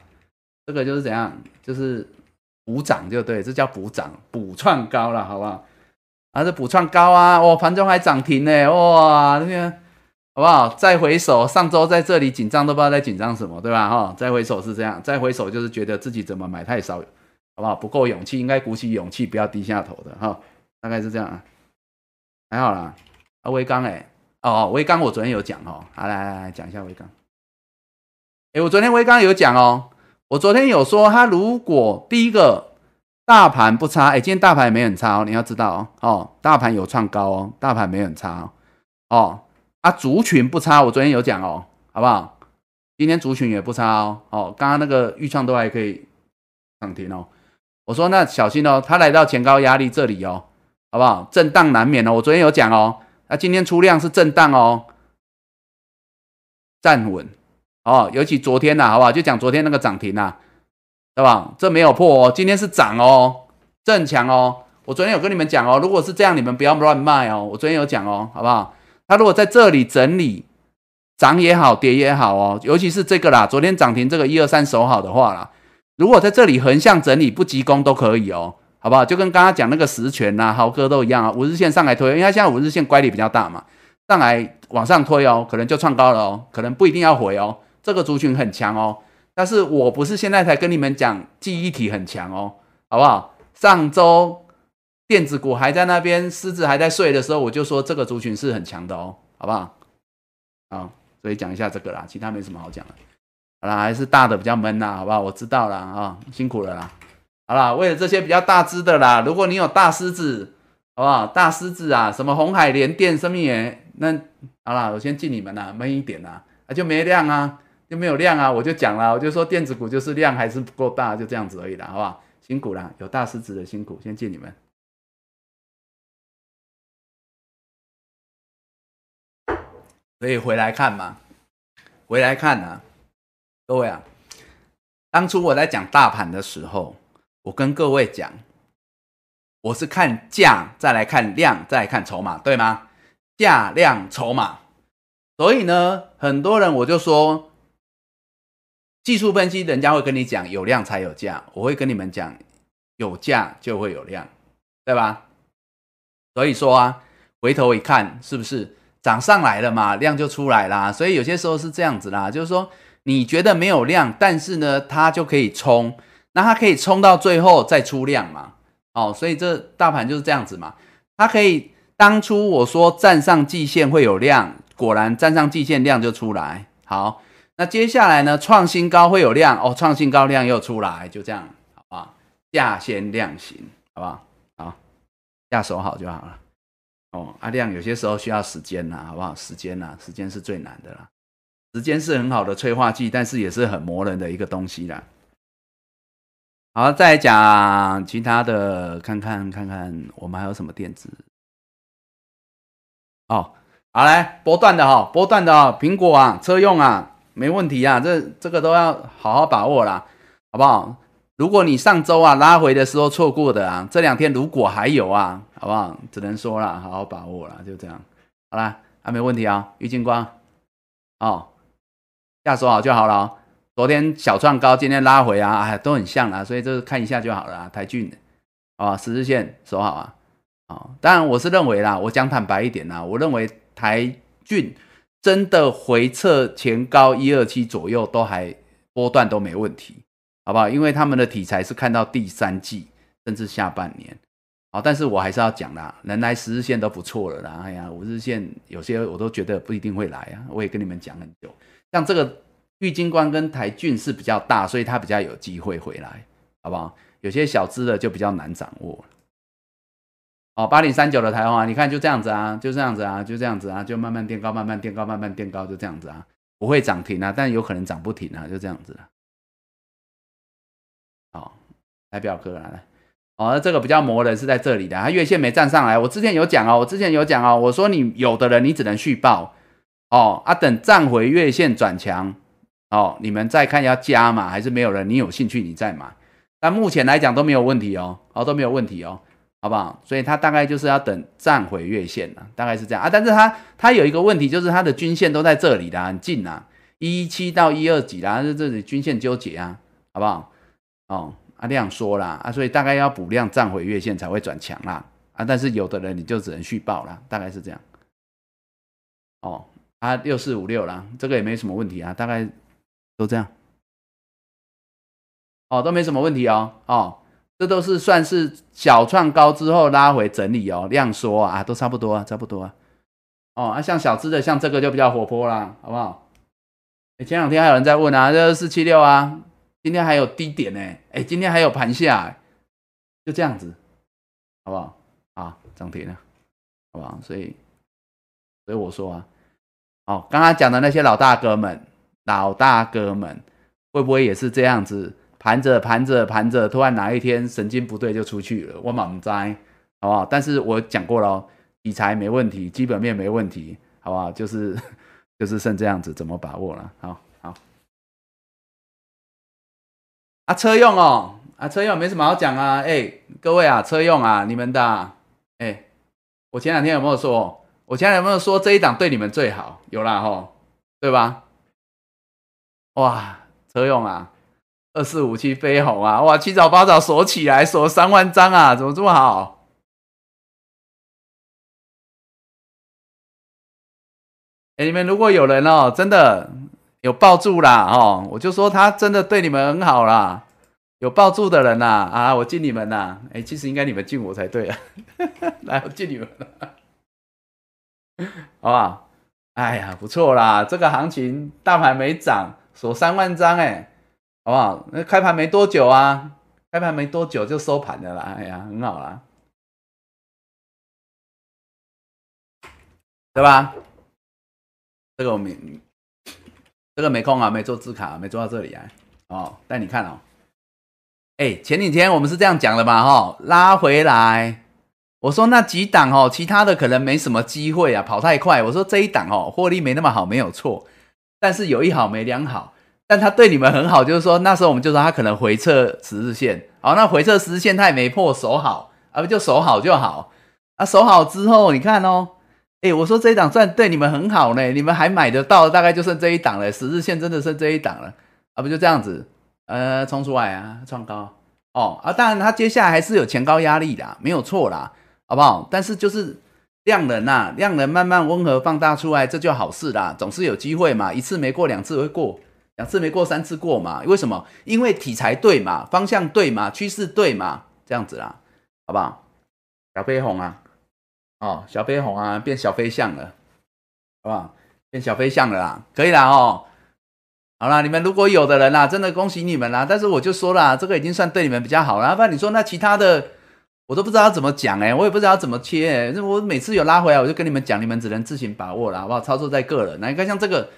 这个就是怎样，就是。补涨就对，这叫补涨，补创高了，好不好？啊，这补创高啊，哇，盘中还涨停呢，哇，这个好不好？再回首，上周在这里紧张都不知道在紧张什么，对吧？哈，再回首是这样，再回首就是觉得自己怎么买太少，好不好？不够勇气，应该鼓起勇气，不要低下头的，哈，大概是这样啊，还好啦。啊，威刚哎，哦，威刚我昨天有讲哦，好来来来讲一下威刚，哎，我昨天威刚有讲哦。我昨天有说，他如果第一个大盘不差，哎，今天大盘也没很差哦，你要知道哦，哦，大盘有创高哦，大盘没很差哦，哦，啊，族群不差，我昨天有讲哦，好不好？今天族群也不差哦，哦，刚刚那个预创都还可以涨停哦，我说那小心哦，它来到前高压力这里哦，好不好？震荡难免哦，我昨天有讲哦，那今天出量是震荡哦，站稳。哦，尤其昨天呐，好不好？就讲昨天那个涨停呐，对吧？这没有破哦，今天是涨哦，正强哦。我昨天有跟你们讲哦，如果是这样，你们不要乱卖哦。我昨天有讲哦，好不好？它如果在这里整理，涨也好，跌也好哦，尤其是这个啦，昨天涨停这个一二三守好的话啦，如果在这里横向整理不急攻都可以哦，好不好？就跟刚刚讲那个实权呐、豪哥都一样啊，五日线上来推，因为它现在五日线乖离比较大嘛。上来往上推哦，可能就创高了哦，可能不一定要回哦。这个族群很强哦，但是我不是现在才跟你们讲记忆体很强哦，好不好？上周电子股还在那边，狮子还在睡的时候，我就说这个族群是很强的哦，好不好？啊，所以讲一下这个啦，其他没什么好讲的。好啦，还是大的比较闷呐，好不好？我知道了啊，辛苦了啦。好啦，为了这些比较大只的啦，如果你有大狮子，好不好？大狮子啊，什么红海联电、什么也，那好啦，我先敬你们啦，闷一点啦，啊就没量啊，就没有量啊，我就讲了，我就说电子股就是量还是不够大，就这样子而已啦，好不好？辛苦啦，有大狮子的辛苦，先敬你们。所以回来看嘛，回来看啊，各位啊，当初我在讲大盘的时候，我跟各位讲，我是看价，再来看量，再来看筹码，对吗？价量筹码。所以呢，很多人我就说，技术分析人家会跟你讲有量才有价，我会跟你们讲有价就会有量，对吧？所以说啊，回头一看，是不是？涨上来了嘛，量就出来啦。所以有些时候是这样子啦，就是说你觉得没有量，但是呢，它就可以冲，那它可以冲到最后再出量嘛。哦，所以这大盘就是这样子嘛，它可以当初我说站上季线会有量，果然站上季线量就出来。好，那接下来呢，创新高会有量哦，创新高量又出来，就这样，好吧？价先量行，好不好？好，下手好就好了。哦，阿亮有些时候需要时间呐，好不好？时间呐，时间是最难的啦。时间是很好的催化剂，但是也是很磨人的一个东西啦。好，再讲其他的，看看看看，我们还有什么电子？哦，好来波段的哈，波段的哦，苹果啊，车用啊，没问题啊，这这个都要好好把握啦，好不好？如果你上周啊拉回的时候错过的啊，这两天如果还有啊，好不好？只能说了，好好把握了，就这样。好啦，还没问题啊，郁金光，哦，下手好就好了。昨天小创高，今天拉回啊，哎，都很像啊，所以这看一下就好了。台骏，啊，十日线守好啊，啊，当然我是认为啦，我讲坦白一点啦，我认为台骏真的回撤前高一二七左右都还波段都没问题。好不好？因为他们的题材是看到第三季甚至下半年，好，但是我还是要讲啦，能来十日线都不错了啦。哎呀，五日线有些我都觉得不一定会来啊。我也跟你们讲很久，像这个玉金光跟台骏是比较大，所以它比较有机会回来，好不好？有些小资的就比较难掌握。哦，八零三九的台湾，你看就这样子啊，就这样子啊，就这样子啊，就慢慢垫高，慢慢垫高，慢慢垫高，就这样子啊，不会涨停啊，但有可能涨不停啊，就这样子了。来表哥来了，哦，这个比较磨人是在这里的，它月线没站上来。我之前有讲哦，我之前有讲哦，我说你有的人你只能续报哦，啊，等站回月线转强哦，你们再看要加嘛，还是没有人，你有兴趣你再买。但目前来讲都没有问题哦，哦都没有问题哦，好不好？所以它大概就是要等站回月线了，大概是这样啊。但是它它有一个问题，就是它的均线都在这里的，很近啊，一七到一二几啦，是这里均线纠结啊，好不好？哦，啊，量缩啦，啊，所以大概要补量站回月线才会转强啦，啊，但是有的人你就只能续报啦，大概是这样。哦，啊，六四五六啦，这个也没什么问题啊，大概都这样。哦，都没什么问题哦，哦，这都是算是小创高之后拉回整理哦，量缩啊，都差不多啊，差不多啊。哦，啊，像小资的，像这个就比较活泼啦，好不好？前两天还有人在问啊，这四七六啊。今天还有低点呢，哎，今天还有盘下，就这样子，好不好？啊，涨停了，好不好？所以，所以我说啊，哦，刚刚讲的那些老大哥们，老大哥们，会不会也是这样子盘着盘着盘着，突然哪一天神经不对就出去了？我满栽，好不好？但是我讲过了，题材没问题，基本面没问题，好不好？就是 就是剩这样子，怎么把握了？好。啊，车用哦，啊，车用没什么好讲啊，哎，各位啊，车用啊，你们的，哎，我前两天有没有说，我前两天有没有说这一档对你们最好？有啦吼，对吧？哇，车用啊，二四五七飞鸿啊，哇，七早八早锁起来，锁三万张啊，怎么这么好？哎，你们如果有人哦，真的有抱住啦哦，我就说他真的对你们很好啦。有抱住的人呐，啊，我敬你们呐。哎，其实应该你们敬我才对啊。来，我敬你们了，好不好？哎呀，不错啦，这个行情大盘没涨，锁三万张，哎，好不好？那开盘没多久啊，开盘没多久就收盘的啦。哎呀，很好啦，对吧？这个我没，这个没空啊，没做字卡，没做到这里啊。哦，但你看哦。哎，前几天我们是这样讲的嘛，哈，拉回来，我说那几档哦，其他的可能没什么机会啊，跑太快。我说这一档哦，获利没那么好，没有错，但是有一好没两好，但他对你们很好，就是说那时候我们就说他可能回撤十日线，好，那回撤十日线他也没破，守好，啊不就守好就好，啊守好之后你看哦，哎，我说这一档算对你们很好呢，你们还买得到，大概就剩这一档了，十日线真的剩这一档了，啊不就这样子。呃，冲出来啊，创高哦啊！当然，它接下来还是有前高压力的，没有错啦，好不好？但是就是量能呐，量能慢慢温和放大出来，这就好事啦，总是有机会嘛。一次没过，两次会过，两次没过，三次过嘛。为什么？因为题材对嘛，方向对嘛，趋势对嘛，这样子啦，好不好？小飞鸿啊，哦，小飞鸿啊，变小飞象了，好不好？变小飞象了啦，可以啦哦。好啦，你们如果有的人啦，真的恭喜你们啦！但是我就说啦，这个已经算对你们比较好了。不然你说那其他的，我都不知道怎么讲哎，我也不知道怎么切。我每次有拉回来，我就跟你们讲，你们只能自行把握了，好不好？操作在个人。那你看像这个，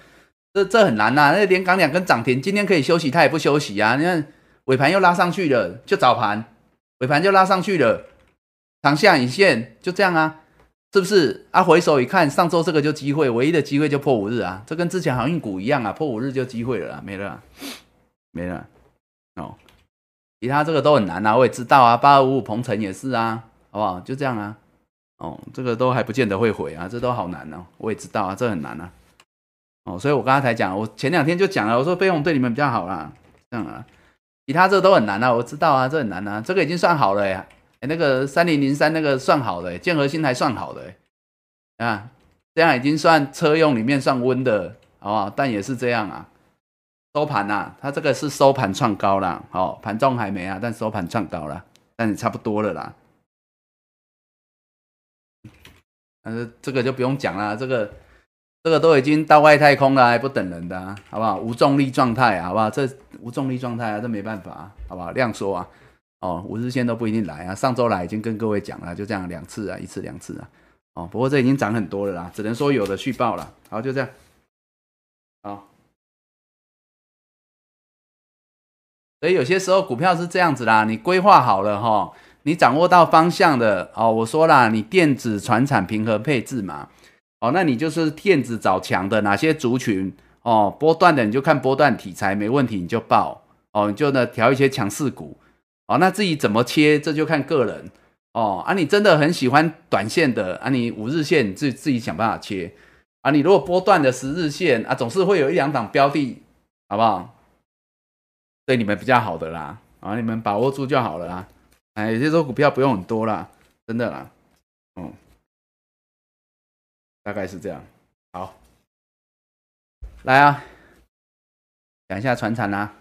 这这很难呐。那连港两根涨停，今天可以休息，它也不休息啊。你看尾盘又拉上去了，就早盘尾盘就拉上去了，长下影线就这样啊。是不是啊？回首一看，上周这个就机会，唯一的机会就破五日啊！这跟之前航运股一样啊，破五日就机会了啦，没了，没了。哦，其他这个都很难啊，我也知道啊，八二五五鹏程也是啊，好不好？就这样啊。哦，这个都还不见得会回啊，这都好难哦，我也知道啊，这很难啊。哦，所以我刚刚才讲，我前两天就讲了，我说飞鸿对你们比较好啦，这样啊。其他这都很难啊，我知道啊，这很难啊，这个已经算好了呀。哎，那个三零零三那个算好的，建和新还算好的，啊，这样已经算车用里面算温的，好不好？但也是这样啊，收盘呐，它这个是收盘创高了，哦，盘中还没啊，但收盘创高了，但也差不多了啦。但是这个就不用讲了，这个这个都已经到外太空了，还不等人的，好不好？无重力状态，好不好？这无重力状态啊，这没办法，好不好？量缩啊。哦，五日线都不一定来啊，上周来已经跟各位讲了，就这样两次啊，一次两次啊。哦，不过这已经涨很多了啦，只能说有的续报了。好，就这样。好，所以有些时候股票是这样子啦，你规划好了哈，你掌握到方向的哦。我说啦，你电子、船产平衡配置嘛。哦，那你就是电子找强的哪些族群哦，波段的你就看波段题材没问题你就报哦，你就呢调一些强势股。哦，那自己怎么切，这就看个人哦。啊，你真的很喜欢短线的啊，你五日线自己自己想办法切啊。你如果波段的十日线啊，总是会有一两档标的，好不好？对你们比较好的啦，啊，你们把握住就好了啦。哎，有些时候股票不用很多啦，真的啦，嗯，大概是这样。好，来啊，讲一下船产啦。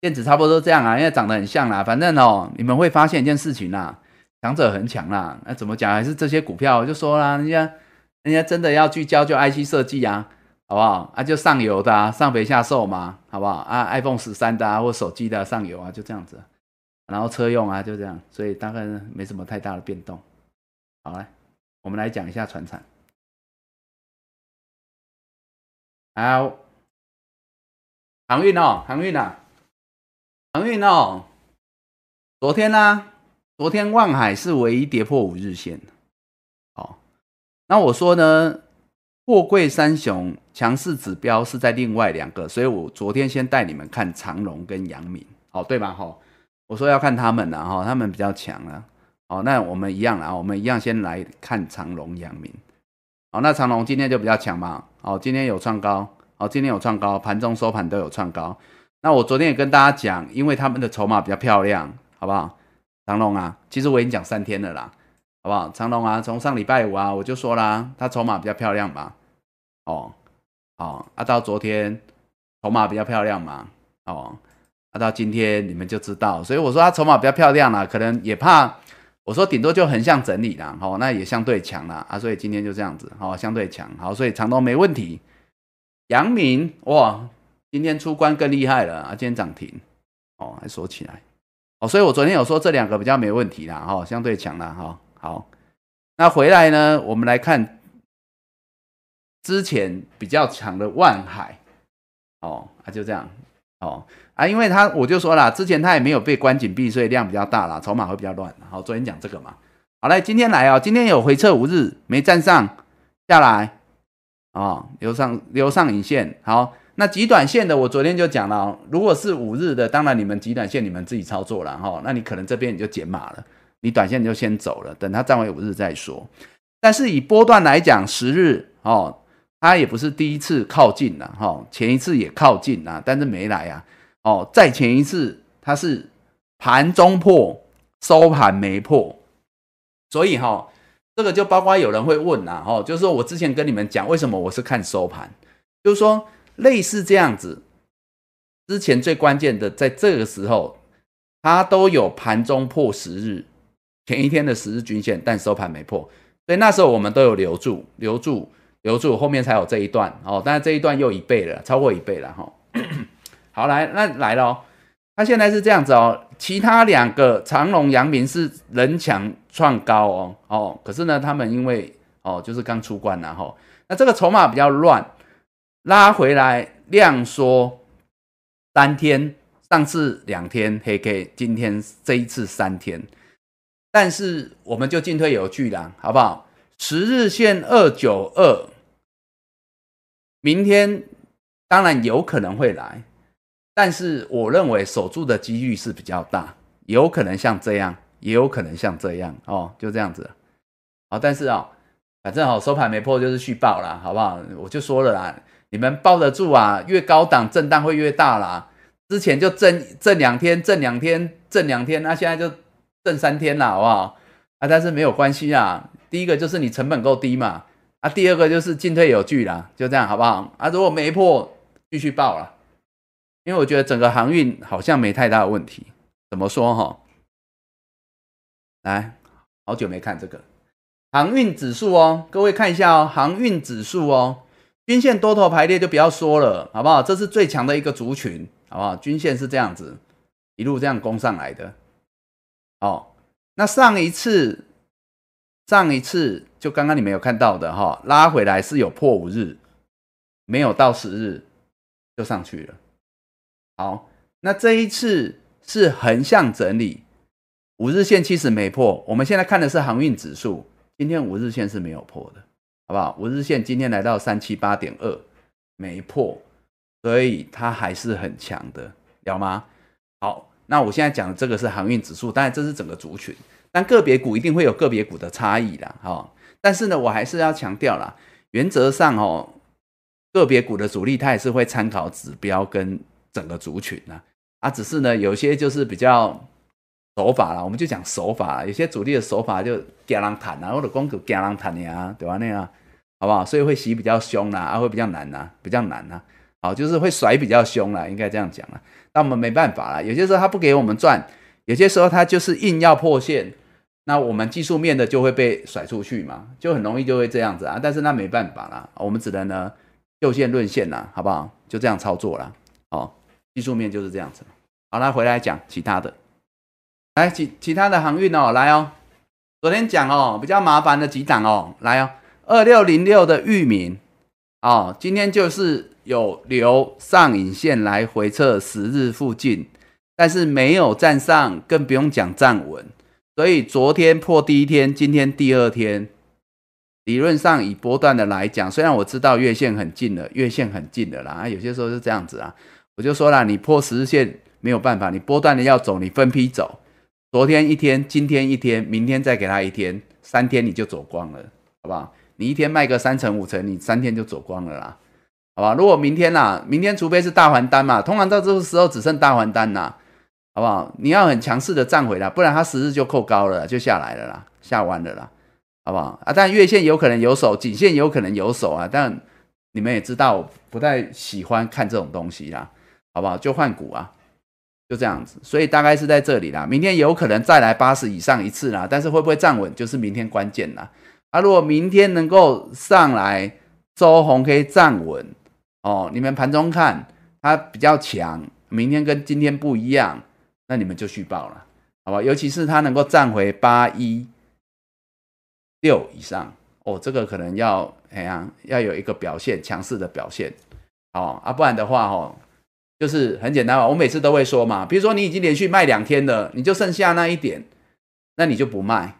电子差不多都这样啊，因为长得很像啦。反正哦，你们会发现一件事情啦，强者恒强啦。那怎么讲？还是这些股票就说啦，人家人家真的要聚焦就 IC 设计啊，好不好？啊，就上游的啊，上肥下瘦嘛，好不好？啊，iPhone 十三的啊，或手机的上游啊，就这样子。然后车用啊，就这样，所以大概没什么太大的变动。好来，我们来讲一下船产。好，航运哦，航运啊。航运哦，昨天呢？昨天望海是唯一跌破五日线的。好，那我说呢，货柜三雄强势指标是在另外两个，所以我昨天先带你们看长荣跟阳明，好对吧？哈，我说要看他们了哈，他们比较强啊。好，那我们一样啊，我们一样先来看长荣、阳明。好，那长荣今天就比较强嘛。好，今天有创高，好，今天有创高，盘中收盘都有创高。那我昨天也跟大家讲，因为他们的筹码比较漂亮，好不好？长龙啊，其实我已经讲三天了啦，好不好？长龙啊，从上礼拜五啊，我就说啦，他筹码比较漂亮嘛，哦，哦，啊，到昨天筹码比较漂亮嘛，哦，啊，到今天你们就知道，所以我说他筹码比较漂亮啦，可能也怕我说顶多就横向整理啦，哦，那也相对强啦，啊，所以今天就这样子，哦，相对强，好，所以长东没问题。阳明哇，今天出关更厉害了啊，今天涨停，哦，还锁起来，哦，所以我昨天有说这两个比较没问题啦，哈，相对强啦，哈，好，那回来呢，我们来看之前比较强的万海，哦，啊，就这样，哦，啊，因为他我就说了，之前他也没有被关紧闭，所以量比较大啦，筹码会比较乱，好，昨天讲这个嘛，好来，今天来啊，今天有回撤五日没站上下来。啊，留上留上影线，好，那极短线的，我昨天就讲了，如果是五日的，当然你们极短线你们自己操作了哈，那你可能这边你就减码了，你短线就先走了，等它站回五日再说。但是以波段来讲，十日哦，它也不是第一次靠近了哈，前一次也靠近了，但是没来啊，哦，再前一次它是盘中破，收盘没破，所以哈。这个就包括有人会问呐，哦，就是说我之前跟你们讲，为什么我是看收盘，就是说类似这样子，之前最关键的在这个时候，它都有盘中破十日前一天的十日均线，但收盘没破，所以那时候我们都有留住，留住，留住，后面才有这一段哦，但是这一段又一倍了，超过一倍了哈。好，来，那来了。它现在是这样子哦，其他两个长隆、阳明是人强创高哦哦，可是呢，他们因为哦就是刚出关然后，那这个筹码比较乱，拉回来量缩三天，上次两天黑 K，今天这一次三天，但是我们就进退有据啦，好不好？十日线二九二，明天当然有可能会来。但是我认为守住的几率是比较大，有可能像这样，也有可能像这样哦，就这样子。好，但是啊，反正好收盘没破就是续报啦，好不好？我就说了啦，你们抱得住啊，越高档震荡会越大啦。之前就震震两天，震两天，震两天，那现在就震三天了，好不好？啊，但是没有关系啊。第一个就是你成本够低嘛，啊，第二个就是进退有据啦，就这样好不好？啊，如果没破，继续报了。因为我觉得整个航运好像没太大的问题，怎么说哈？来，好久没看这个航运指数哦，各位看一下哦，航运指数哦，均线多头排列就不要说了，好不好？这是最强的一个族群，好不好？均线是这样子一路这样攻上来的，哦，那上一次上一次就刚刚你们有看到的哈，拉回来是有破五日，没有到十日就上去了。好，那这一次是横向整理，五日线其实没破。我们现在看的是航运指数，今天五日线是没有破的，好不好？五日线今天来到三七八点二，没破，所以它还是很强的，了吗？好，那我现在讲的这个是航运指数，当然这是整个族群，但个别股一定会有个别股的差异啦，哈。但是呢，我还是要强调啦，原则上哦，个别股的主力它也是会参考指标跟。整个族群呢，啊，只是呢，有些就是比较手法啦，我们就讲手法，有些主力的手法就加人谈啊，或者光给加人谈呀，对吧？那样好不好？所以会洗比较凶啦，啊，会比较难呐，比较难呐，好，就是会甩比较凶啦，应该这样讲啦。那我们没办法啦，有些时候他不给我们赚，有些时候他就是硬要破线，那我们技术面的就会被甩出去嘛，就很容易就会这样子啊。但是那没办法啦，我们只能呢就线论线啦，好不好？就这样操作啦。哦。技术面就是这样子。好那，回来讲其他的。来，其其他的航运哦，来哦。昨天讲哦，比较麻烦的几档哦，来哦。二六零六的域名哦，今天就是有留上影线来回测十日附近，但是没有站上，更不用讲站稳。所以昨天破第一天，今天第二天，理论上以波段的来讲，虽然我知道月线很近了，月线很近的啦，有些时候是这样子啊。我就说了，你破十日线没有办法，你波段的要走，你分批走。昨天一天，今天一天，明天再给他一天，三天你就走光了，好不好？你一天卖个三成五成，你三天就走光了啦，好吧？如果明天啦，明天除非是大还单嘛，通常到这个时候只剩大还单啦，好不好？你要很强势的站回来，不然它十日就扣高了，就下来了啦，下弯了啦，好不好？啊，但月线有可能有手，颈线有可能有手啊，但。你们也知道，不太喜欢看这种东西啦，好不好？就换股啊，就这样子。所以大概是在这里啦。明天有可能再来八十以上一次啦，但是会不会站稳，就是明天关键啦。啊，如果明天能够上来周红可以站稳哦，你们盘中看它比较强，明天跟今天不一样，那你们就续报了，好吧？尤其是它能够站回八一六以上。哦，这个可能要怎样？要有一个表现强势的表现，哦啊，不然的话，哦，就是很简单嘛。我每次都会说嘛，比如说你已经连续卖两天了，你就剩下那一点，那你就不卖，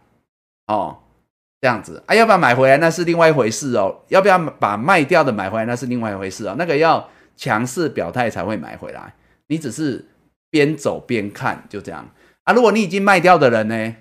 哦，这样子啊，要不要买回来那是另外一回事哦。要不要把卖掉的买回来那是另外一回事哦。那个要强势表态才会买回来，你只是边走边看，就这样啊。如果你已经卖掉的人呢？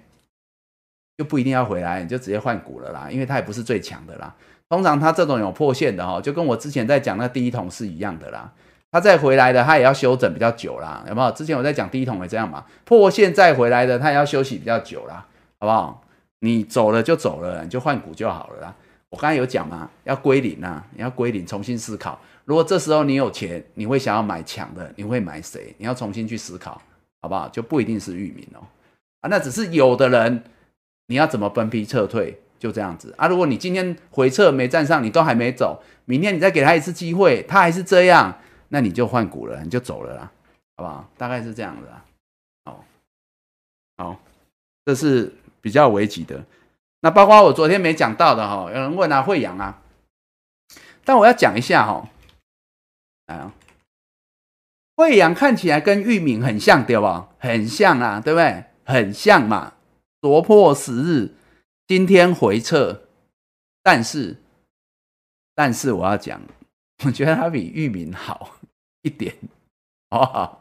就不一定要回来，你就直接换股了啦，因为它也不是最强的啦。通常它这种有破线的哈，就跟我之前在讲那第一桶是一样的啦。他再回来的，他也要休整比较久啦，有没有？之前我在讲第一桶也这样嘛，破线再回来的，他也要休息比较久啦，好不好？你走了就走了，你就换股就好了啦。我刚才有讲嘛，要归零啊，你要归零，重新思考。如果这时候你有钱，你会想要买强的，你会买谁？你要重新去思考，好不好？就不一定是域名哦，啊，那只是有的人。你要怎么分批撤退？就这样子啊！如果你今天回撤没站上，你都还没走，明天你再给他一次机会，他还是这样，那你就换股了，你就走了啦，好不好？大概是这样子啊。好，好，这是比较危急的。那包括我昨天没讲到的哈，有人问啊，惠阳啊，但我要讲一下哈，啊，惠阳看起来跟玉敏很像，对不？很像啊，对不对？很像嘛。夺破十日，今天回撤，但是，但是我要讲，我觉得它比域名好一点，哦，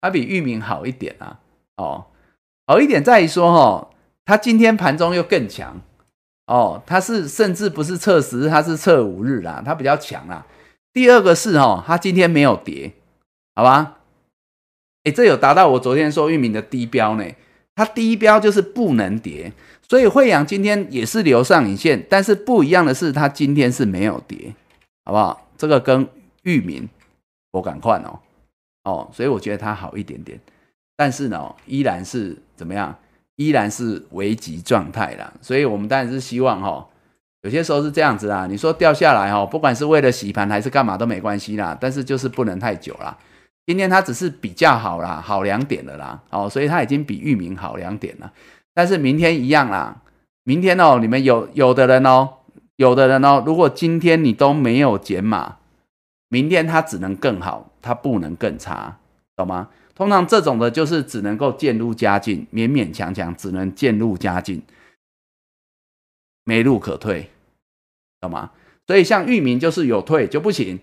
它比域名好一点啊，哦，好一点在于说，哈，它今天盘中又更强，哦，它是甚至不是测十日，它是测五日啦，它比较强啦。第二个是，哈，它今天没有跌，好吧？哎，这有达到我昨天说域名的低标呢。它第一标就是不能跌，所以惠阳今天也是留上影线，但是不一样的是，它今天是没有跌，好不好？这个跟域名我敢换哦，哦，所以我觉得它好一点点，但是呢，依然是怎么样？依然是危急状态啦。所以我们当然是希望哈，有些时候是这样子啦，你说掉下来哈，不管是为了洗盘还是干嘛都没关系啦，但是就是不能太久啦。今天它只是比较好啦，好两点了啦，哦，所以它已经比域名好两点了。但是明天一样啦，明天哦，你们有有的人哦，有的人哦，如果今天你都没有减码，明天它只能更好，它不能更差，懂吗？通常这种的就是只能够渐入佳境，勉勉强强只能渐入佳境，没路可退，懂吗？所以像域名就是有退就不行，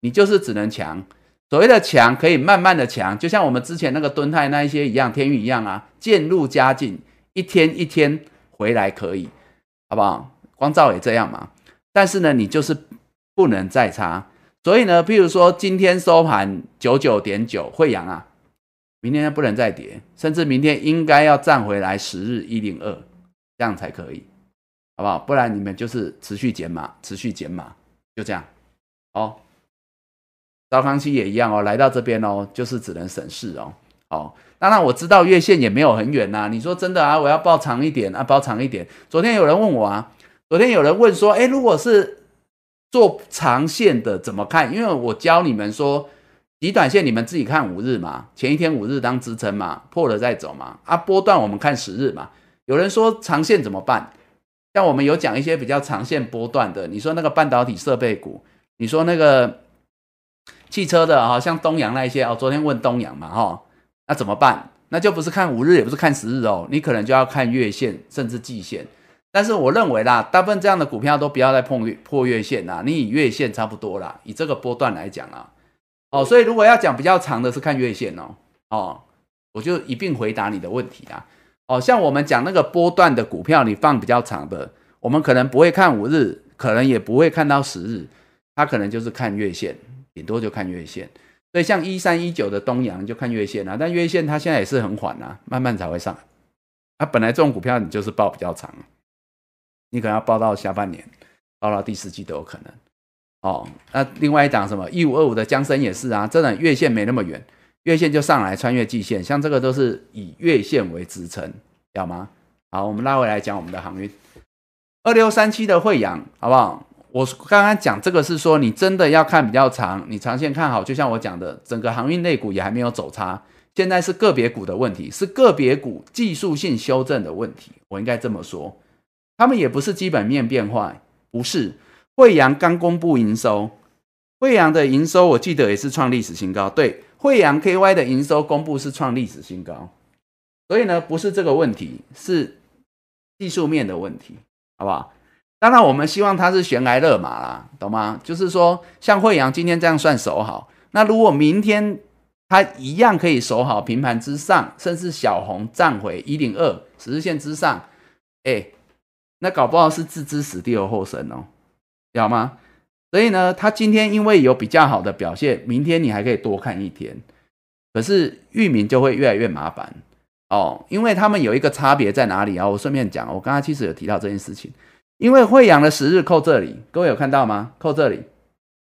你就是只能强。所谓的强可以慢慢的强，就像我们之前那个敦泰那一些一样，天宇一样啊，渐入佳境，一天一天回来可以，好不好？光照也这样嘛。但是呢，你就是不能再差。所以呢，譬如说今天收盘九九点九，汇阳啊，明天不能再跌，甚至明天应该要站回来十日一零二，这样才可以，好不好？不然你们就是持续减码，持续减码，就这样，好。高康期也一样哦，来到这边哦，就是只能省事哦。哦，当然我知道月线也没有很远呐。你说真的啊？我要报长一点啊，报长一点。昨天有人问我啊，昨天有人问说，哎，如果是做长线的怎么看？因为我教你们说，极短线你们自己看五日嘛，前一天五日当支撑嘛，破了再走嘛。啊，波段我们看十日嘛。有人说长线怎么办？像我们有讲一些比较长线波段的，你说那个半导体设备股，你说那个。汽车的哈，像东阳那一些哦，昨天问东阳嘛哈，那怎么办？那就不是看五日，也不是看十日哦，你可能就要看月线甚至季线。但是我认为啦，大部分这样的股票都不要再碰月破月线啦，你以月线差不多啦，以这个波段来讲啊，哦，所以如果要讲比较长的是看月线哦，哦，我就一并回答你的问题啦。哦，像我们讲那个波段的股票，你放比较长的，我们可能不会看五日，可能也不会看到十日，它可能就是看月线。顶多就看月线，所以像一三一九的东阳就看月线啊，但月线它现在也是很缓啊，慢慢才会上。它本来这种股票你就是报比较长，你可能要报到下半年，报到第四季都有可能。哦，那另外一档什么一五二五的江森也是啊，真的月线没那么远，月线就上来穿越季线，像这个都是以月线为支撑，要吗？好，我们拉回来讲我们的航运二六三七的汇阳，好不好？我刚刚讲这个是说你真的要看比较长，你长线看好，就像我讲的，整个航运类股也还没有走差，现在是个别股的问题，是个别股技术性修正的问题，我应该这么说，他们也不是基本面变坏，不是。惠阳刚公布营收，惠阳的营收我记得也是创历史新高。对，惠阳 KY 的营收公布是创历史新高，所以呢，不是这个问题，是技术面的问题，好不好？当然，我们希望它是悬崖勒马啦，懂吗？就是说，像惠阳今天这样算守好，那如果明天它一样可以守好平盘之上，甚至小红站回一零二十日线之上，哎，那搞不好是置之死地而后生哦。了吗？所以呢，它今天因为有比较好的表现，明天你还可以多看一天。可是域名就会越来越麻烦哦，因为他们有一个差别在哪里啊？我顺便讲，我刚刚其实有提到这件事情。因为惠阳的十日扣这里，各位有看到吗？扣这里，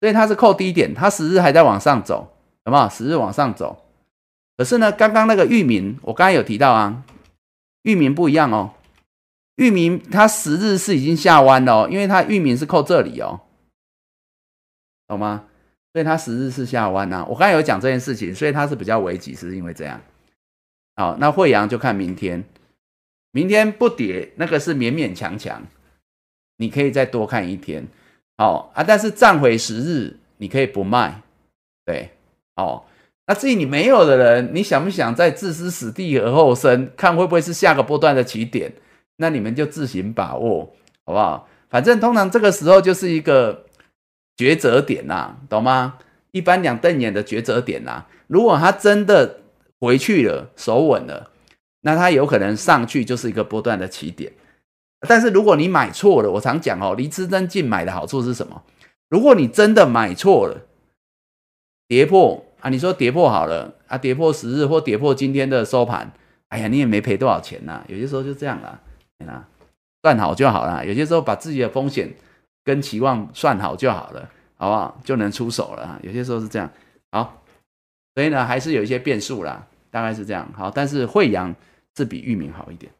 所以它是扣低点，它十日还在往上走，有没有？十日往上走。可是呢，刚刚那个域名，我刚刚有提到啊，域名不一样哦。域名它十日是已经下弯了哦，因为它域名是扣这里哦，懂吗？所以它十日是下弯呐。我刚才有讲这件事情，所以它是比较危急，是因为这样。好，那惠阳就看明天，明天不跌，那个是勉勉强强，你可以再多看一天。好啊，但是站回十日，你可以不卖，对，哦。那至于你没有的人，你想不想再置之死地而后生，看会不会是下个波段的起点？那你们就自行把握，好不好？反正通常这个时候就是一个抉择点呐，懂吗？一般两瞪眼的抉择点呐。如果他真的回去了，手稳了，那他有可能上去就是一个波段的起点。但是如果你买错了，我常讲哦，离支撑近买的好处是什么？如果你真的买错了，跌破啊，你说跌破好了啊，跌破十日或跌破今天的收盘，哎呀，你也没赔多少钱呐。有些时候就这样啦。啊，算好就好了。有些时候把自己的风险跟期望算好就好了，好不好？就能出手了。有些时候是这样。好，所以呢，还是有一些变数啦，大概是这样。好，但是惠阳是比域名好一点。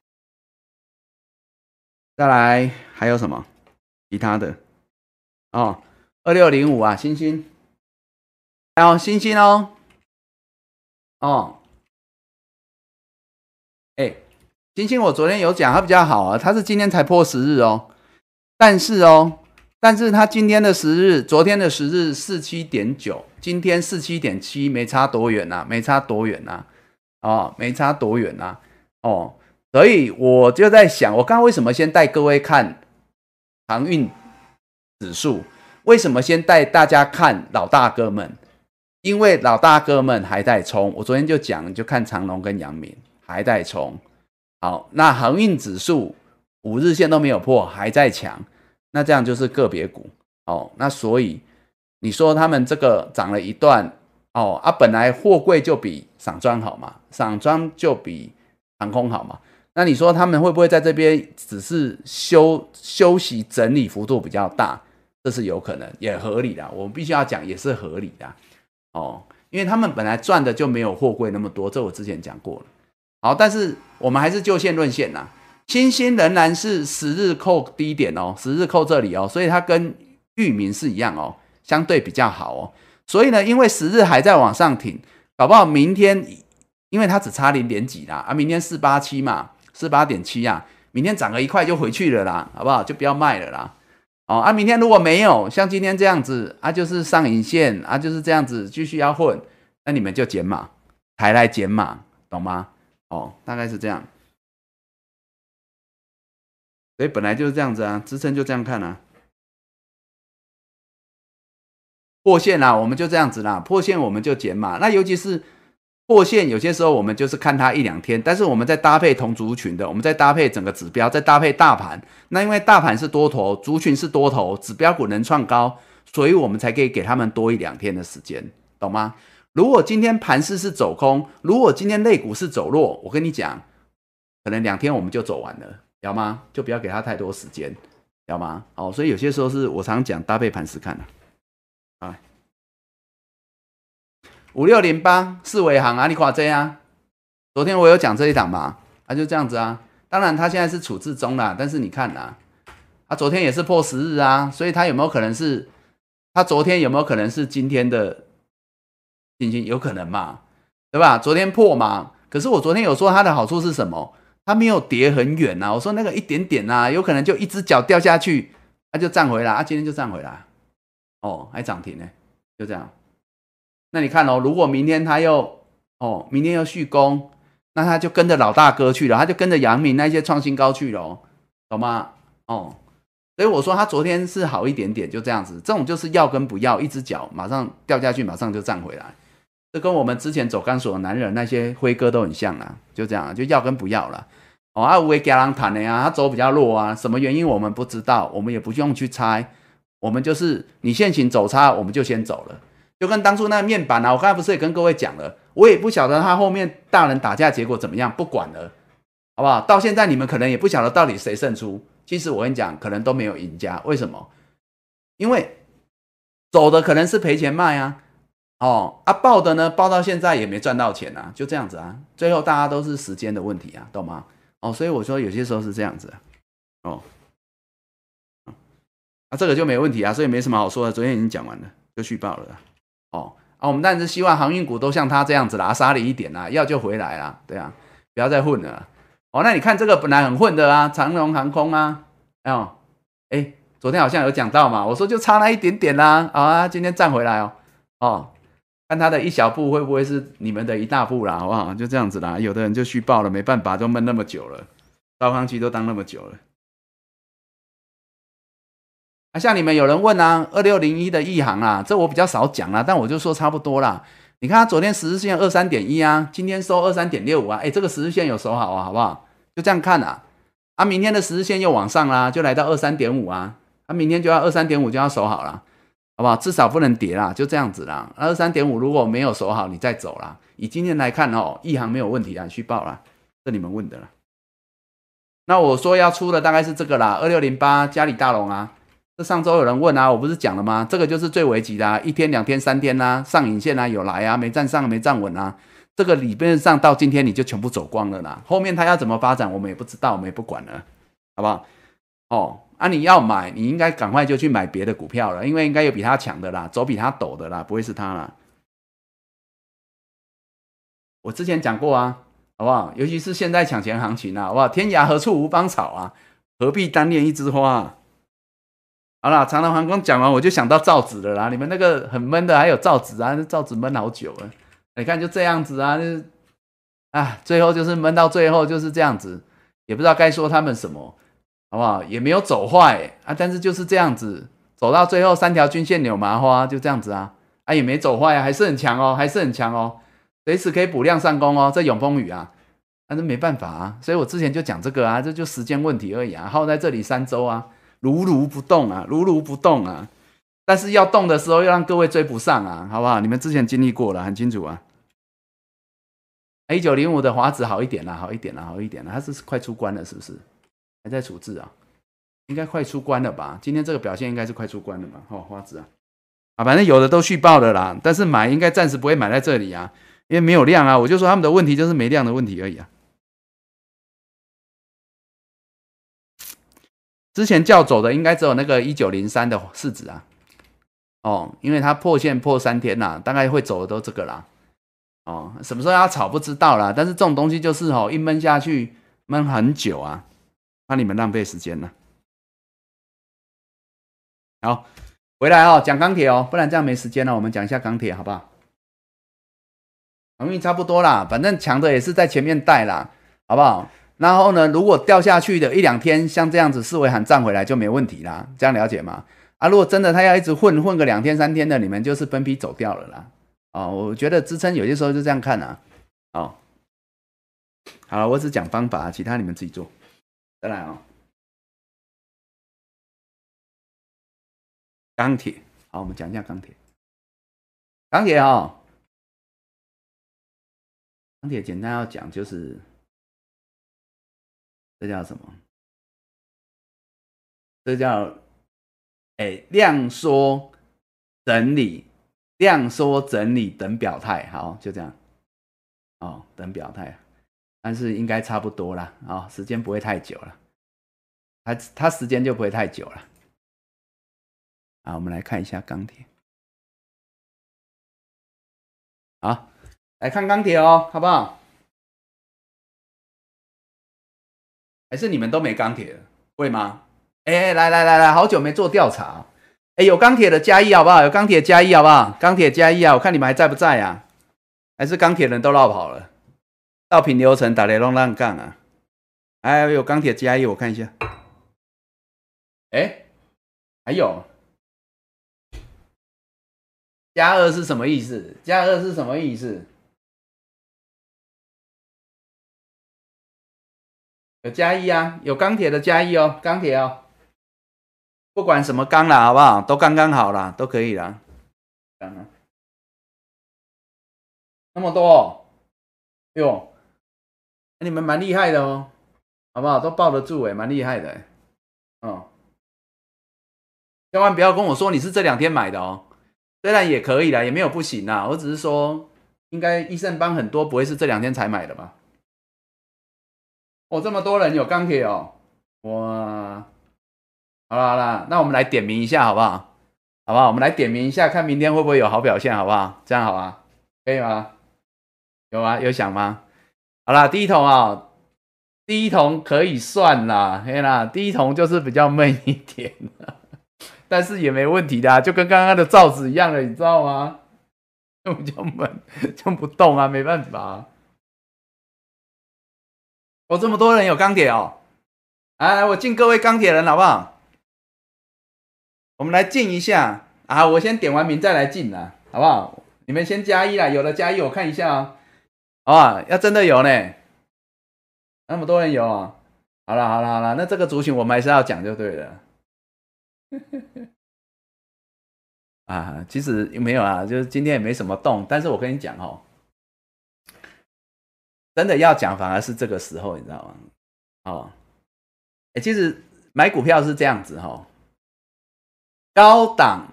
再来还有什么其他的？哦，二六零五啊，星星，还有星星哦，哦，哎。星星，我昨天有讲，它比较好啊，它是今天才破十日哦，但是哦，但是它今天的十日，昨天的十日四七点九，今天四七点七，没差多远呐，没差多远呐，哦，没差多远呐，哦，所以我就在想，我刚刚为什么先带各位看航运指数？为什么先带大家看老大哥们？因为老大哥们还在冲，我昨天就讲，就看长隆跟阳明还在冲。好，那航运指数五日线都没有破，还在强，那这样就是个别股哦。那所以你说他们这个涨了一段哦啊，本来货柜就比散装好嘛，散装就比航空好嘛。那你说他们会不会在这边只是休休息整理幅度比较大？这是有可能，也合理的。我们必须要讲，也是合理的哦，因为他们本来赚的就没有货柜那么多，这我之前讲过了。好，但是我们还是就线论线呐。新兴仍然是十日扣低点哦，十日扣这里哦，所以它跟域名是一样哦，相对比较好哦。所以呢，因为十日还在往上挺，搞不好明天，因为它只差零点几啦啊，明天四八七嘛，四八点七啊，明天涨个一块就回去了啦，好不好？就不要卖了啦。哦啊，明天如果没有像今天这样子啊，就是上影线啊，就是这样子继续要混，那你们就减码，抬来减码，懂吗？哦，大概是这样，所以本来就是这样子啊，支撑就这样看啊，破线啦，我们就这样子啦，破线我们就减码。那尤其是破线，有些时候我们就是看它一两天，但是我们在搭配同族群的，我们在搭配整个指标，在搭配大盘。那因为大盘是多头，族群是多头，指标股能创高，所以我们才可以给他们多一两天的时间，懂吗？如果今天盘势是走空，如果今天类股是走弱，我跟你讲，可能两天我们就走完了，要吗？就不要给他太多时间，要吗？哦，所以有些时候是我常讲搭配盘势看的。啊，五六零八四维行啊，你夸这啊？昨天我有讲这一档嘛，啊就这样子啊。当然它现在是处置中啦，但是你看呐，他昨天也是破十日啊，所以它有没有可能是？它昨天有没有可能是今天的？信心有可能嘛？对吧？昨天破嘛，可是我昨天有说它的好处是什么？它没有跌很远呐。我说那个一点点呐，有可能就一只脚掉下去，它就站回来，啊，今天就站回来，哦，还涨停呢，就这样。那你看哦，如果明天它又哦，明天又续攻，那它就跟着老大哥去了，它就跟着杨明那些创新高去了，懂吗？哦，所以我说它昨天是好一点点，就这样子。这种就是要跟不要，一只脚马上掉下去，马上就站回来。这跟我们之前走钢索的男人那些辉哥都很像啊，就这样，就要跟不要了。哦，啊，维加朗坦的呀，他走比较弱啊，什么原因我们不知道，我们也不用去猜，我们就是你现行走差，我们就先走了。就跟当初那面板啊，我刚才不是也跟各位讲了，我也不晓得他后面大人打架结果怎么样，不管了，好不好？到现在你们可能也不晓得到底谁胜出。其实我跟你讲，可能都没有赢家，为什么？因为走的可能是赔钱卖啊。哦，啊，报的呢，报到现在也没赚到钱啊，就这样子啊，最后大家都是时间的问题啊，懂吗？哦，所以我说有些时候是这样子啊，哦，啊，这个就没问题啊，所以没什么好说的，昨天已经讲完了，就续报了，哦，啊，我们当然是希望航运股都像他这样子啦，杀里一点啦，要就回来啦，对啊，不要再混了，哦，那你看这个本来很混的啊，长荣航空啊，哦，哎，昨天好像有讲到嘛，我说就差那一点点啦，啊，今天站回来哦，哦。看他的一小步会不会是你们的一大步啦，好不好？就这样子啦。有的人就虚报了，没办法，都闷那么久了，高康期都当那么久了。啊，像你们有人问啊，二六零一的亿航啊，这我比较少讲啦，但我就说差不多啦。你看他昨天十日线二三点一啊，今天收二三点六五啊，哎，这个十日线有守好啊，好不好？就这样看啊。啊，明天的十日线又往上啦，就来到二三点五啊，啊，明天就要二三点五就要守好了。好不好？至少不能跌啦，就这样子啦。二三点五如果没有守好，你再走啦。以今天来看哦，一行没有问题啊，去报啦，这你们问的啦。那我说要出的大概是这个啦，二六零八嘉里大龙啊。这上周有人问啊，我不是讲了吗？这个就是最危急的，一天、两天、三天呐，上影线啊有来啊，没站上没站稳啊。这个理论上到今天你就全部走光了啦。后面它要怎么发展，我们也不知道，我们也不管了，好不好？哦。啊！你要买，你应该赶快就去买别的股票了，因为应该有比它强的啦，走比它陡的啦，不会是它啦。我之前讲过啊，好不好？尤其是现在抢钱行情啊，好不好？天涯何处无芳草啊，何必单恋一枝花？好了，长隆航空讲完，我就想到造纸的啦。你们那个很闷的，还有造纸啊，造纸闷好久了。你看就这样子啊，就啊，最后就是闷到最后就是这样子，也不知道该说他们什么。好不好？也没有走坏啊，但是就是这样子，走到最后三条均线扭麻花，就这样子啊，啊也没走坏啊，还是很强哦，还是很强哦，随时可以补量上攻哦，这永丰雨啊，但是没办法啊，所以我之前就讲这个啊，这就时间问题而已啊，耗在这里三周啊，如如不动啊，如如不动啊，但是要动的时候又让各位追不上啊，好不好？你们之前经历过了，很清楚啊。A 九零五的华子好一点啦，好一点啦，好一点啦，它是快出关了，是不是？还在处置啊，应该快出关了吧？今天这个表现应该是快出关了吧？好，花子啊，啊，反正有的都续报了啦，但是买应该暂时不会买在这里啊，因为没有量啊。我就说他们的问题就是没量的问题而已啊。之前叫走的应该只有那个一九零三的市值啊，哦，因为它破线破三天啦，大概会走的都这个啦。哦，什么时候要炒不知道啦，但是这种东西就是哦，一闷下去闷很久啊。怕你们浪费时间了。好，回来哦，讲钢铁哦，不然这样没时间了。我们讲一下钢铁，好不好？航运差不多啦，反正强的也是在前面带啦，好不好？然后呢，如果掉下去的一两天，像这样子四维喊站回来就没问题啦，这样了解吗？啊，如果真的他要一直混混个两天三天的，你们就是分批走掉了啦。哦，我觉得支撑有些时候就这样看啊。哦，好了，我只讲方法，其他你们自己做。再来啊！钢铁，好，我们讲一下钢铁。钢铁啊，钢铁简单要讲就是，这叫什么？这叫哎量缩整理，量缩整理等表态。好，就这样。哦，等表态，但是应该差不多了啊，时间不会太久了。它它时间就不会太久了。啊，我们来看一下钢铁。好，来看钢铁哦，好不好？还是你们都没钢铁会吗？哎，来来来来，好久没做调查。哎，有钢铁的加一好不好？有钢铁加一好不好？钢铁加一啊！我看你们还在不在啊？还是钢铁人都绕跑了？到品流程打雷龙浪杠啊！哎，有钢铁加一，我看一下。哎，还有加二是什么意思？加二是什么意思？有加一啊，有钢铁的加一哦，钢铁哦，不管什么钢了，好不好？都刚刚好了，都可以了。那么多哟，你们蛮厉害的哦，好不好？都抱得住哎，蛮厉害的。嗯，千万不要跟我说你是这两天买的哦，虽然也可以啦，也没有不行啦。我只是说，应该医生帮很多不会是这两天才买的吧？哦，这么多人有钢铁哦，哇！好了好了，那我们来点名一下好不好？好不好？我们来点名一下，看明天会不会有好表现，好不好？这样好吧？可以吗？有啊，有想吗？好啦，第一桶啊，第一桶可以算啦，嘿啦，第一桶就是比较闷一点，但是也没问题的，就跟刚刚的罩子一样的，你知道吗？就比较闷，就不动啊，没办法。我这么多人有钢铁哦，来，我敬各位钢铁人好不好？我们来敬一下啊！我先点完名再来敬啦，好不好？你们先加一啦，有的加一，我看一下啊。好吧，要真的有呢，那么多人有啊。好了好了好了，那这个族群我们还是要讲就对了。啊，其实没有啊，就是今天也没什么动，但是我跟你讲哦。真的要讲，反而是这个时候，你知道吗？哦，哎，其实买股票是这样子哈，高档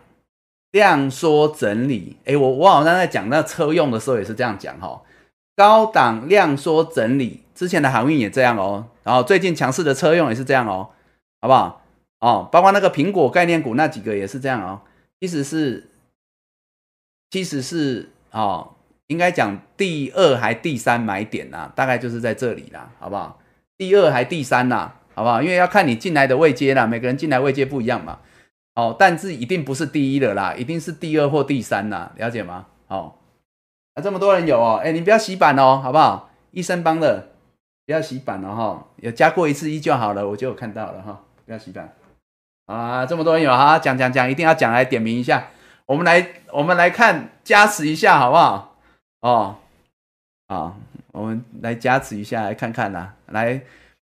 量缩整理。哎，我我好像在讲那车用的时候也是这样讲哈，高档量缩整理，之前的航运也这样哦，然后最近强势的车用也是这样哦，好不好？哦，包括那个苹果概念股那几个也是这样哦，其实是，其实是哦。应该讲第二还第三买点呐，大概就是在这里啦，好不好？第二还第三呐，好不好？因为要看你进来的位阶啦，每个人进来位阶不一样嘛。哦，但是一定不是第一的啦，一定是第二或第三呐，了解吗？哦，啊，这么多人有哦，哎，你不要洗版哦，好不好？医生帮的，不要洗版了哈，有加过一次一就好了，我就有看到了哈，不要洗版啊，这么多人有哈，讲讲讲，一定要讲来点名一下，我们来我们来看加持一下，好不好？哦，啊，我们来加持一下，来看看呐。来，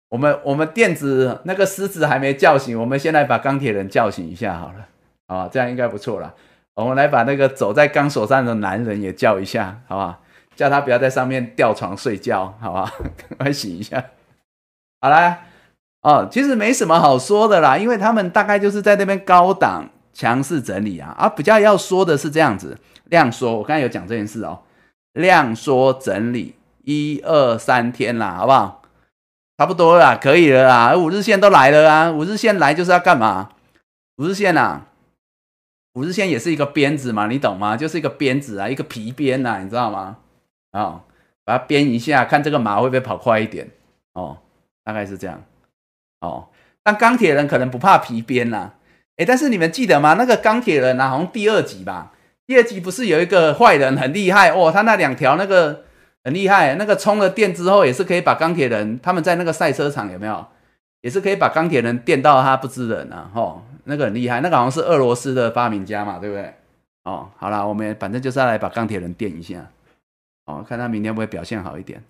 我们我们电子那个狮子还没叫醒，我们先来把钢铁人叫醒一下好了。啊，这样应该不错了。我们来把那个走在钢索上的男人也叫一下，好不好？叫他不要在上面吊床睡觉，好不好？赶快醒一下。好啦，哦，其实没什么好说的啦，因为他们大概就是在那边高档强势整理啊。啊，比较要说的是这样子，量缩。我刚才有讲这件事哦。量缩整理一二三天啦，好不好？差不多啦，可以了啦。五日线都来了啊，五日线来就是要干嘛？五日线啊，五日线也是一个鞭子嘛，你懂吗？就是一个鞭子啊，一个皮鞭呐，你知道吗？啊，把它鞭一下，看这个马会不会跑快一点哦，大概是这样哦。但钢铁人可能不怕皮鞭呐，哎，但是你们记得吗？那个钢铁人啊，好像第二集吧。第二集不是有一个坏人很厉害哦，他那两条那个很厉害，那个充了电之后也是可以把钢铁人他们在那个赛车场有没有？也是可以把钢铁人电到他不知人啊，吼，那个很厉害，那个好像是俄罗斯的发明家嘛，对不对？哦，好了，我们反正就是要来把钢铁人电一下，哦，看他明天会不会表现好一点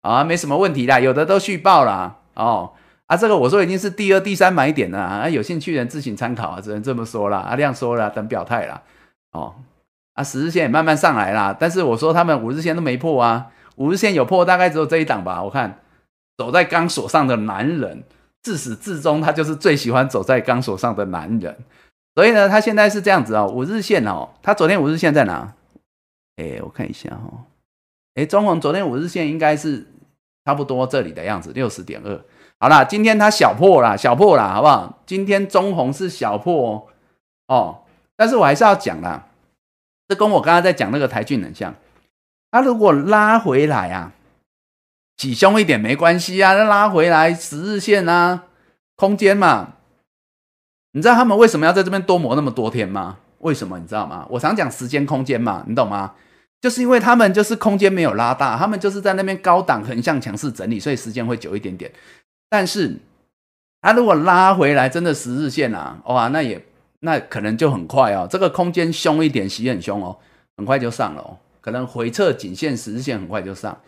啊？没什么问题啦，有的都续报了哦，啊，这个我说已经是第二、第三买点了啊，有兴趣的人自行参考啊，只能这么说了，阿亮说了，等表态了，哦。啊，十日线也慢慢上来啦，但是我说他们五日线都没破啊，五日线有破，大概只有这一档吧。我看走在钢索上的男人，自始至终他就是最喜欢走在钢索上的男人，所以呢，他现在是这样子哦，五日线哦，他昨天五日线在哪？哎，我看一下哦，哎，中红昨天五日线应该是差不多这里的样子，六十点二。好啦，今天它小破啦，小破啦，好不好？今天中红是小破哦，但是我还是要讲啦，这跟我刚刚在讲那个台骏很像。它如果拉回来啊，挤凶一点没关系啊，那拉回来十日线啊，空间嘛。你知道他们为什么要在这边多磨那么多天吗？为什么你知道吗？我常讲时间空间嘛，你懂吗？就是因为他们就是空间没有拉大，他们就是在那边高档横向强势整理，所以时间会久一点点。但是，它如果拉回来，真的十日线啊，哇，那也那可能就很快哦。这个空间凶一点，洗很凶哦，很快就上了哦。可能回撤颈线十日线很快就上。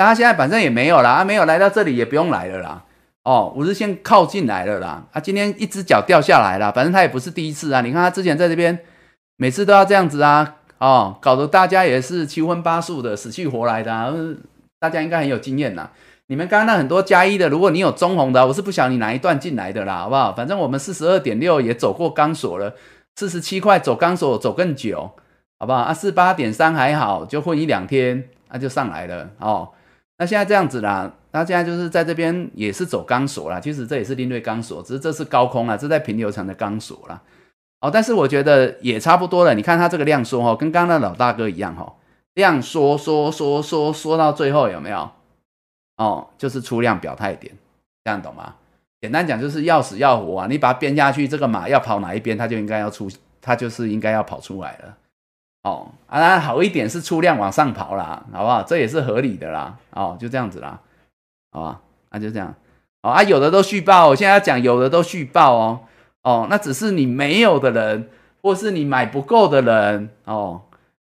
但它现在反正也没有啦，没有来到这里也不用来了啦。哦，五日线靠近来了啦。啊，今天一只脚掉下来了，反正他也不是第一次啊。你看他之前在这边，每次都要这样子啊，哦，搞得大家也是七荤八素的，死去活来的啊。大家应该很有经验呐。你们刚刚那很多加一的，如果你有中红的，我是不晓得你哪一段进来的啦，好不好？反正我们四十二点六也走过钢索了，四十七块走钢索走更久，好不好？啊，四八点三还好，就混一两天，那就上来了哦。那现在这样子啦，那现在就是在这边也是走钢索啦，其实这也是另类钢索，只是这是高空啊，这在平流层的钢索啦。哦，但是我觉得也差不多了。你看它这个量缩哈，跟刚刚那老大哥一样哈，量缩缩缩缩缩到最后有没有？哦，就是出量表态点，这样懂吗？简单讲就是要死要活啊！你把它编下去，这个马要跑哪一边，它就应该要出，它就是应该要跑出来了。哦，啊，好一点是出量往上跑啦，好不好？这也是合理的啦。哦，就这样子啦，好吧？那就这样。哦啊，有的都续报，我现在要讲有的都续报哦。哦，那只是你没有的人，或是你买不够的人哦，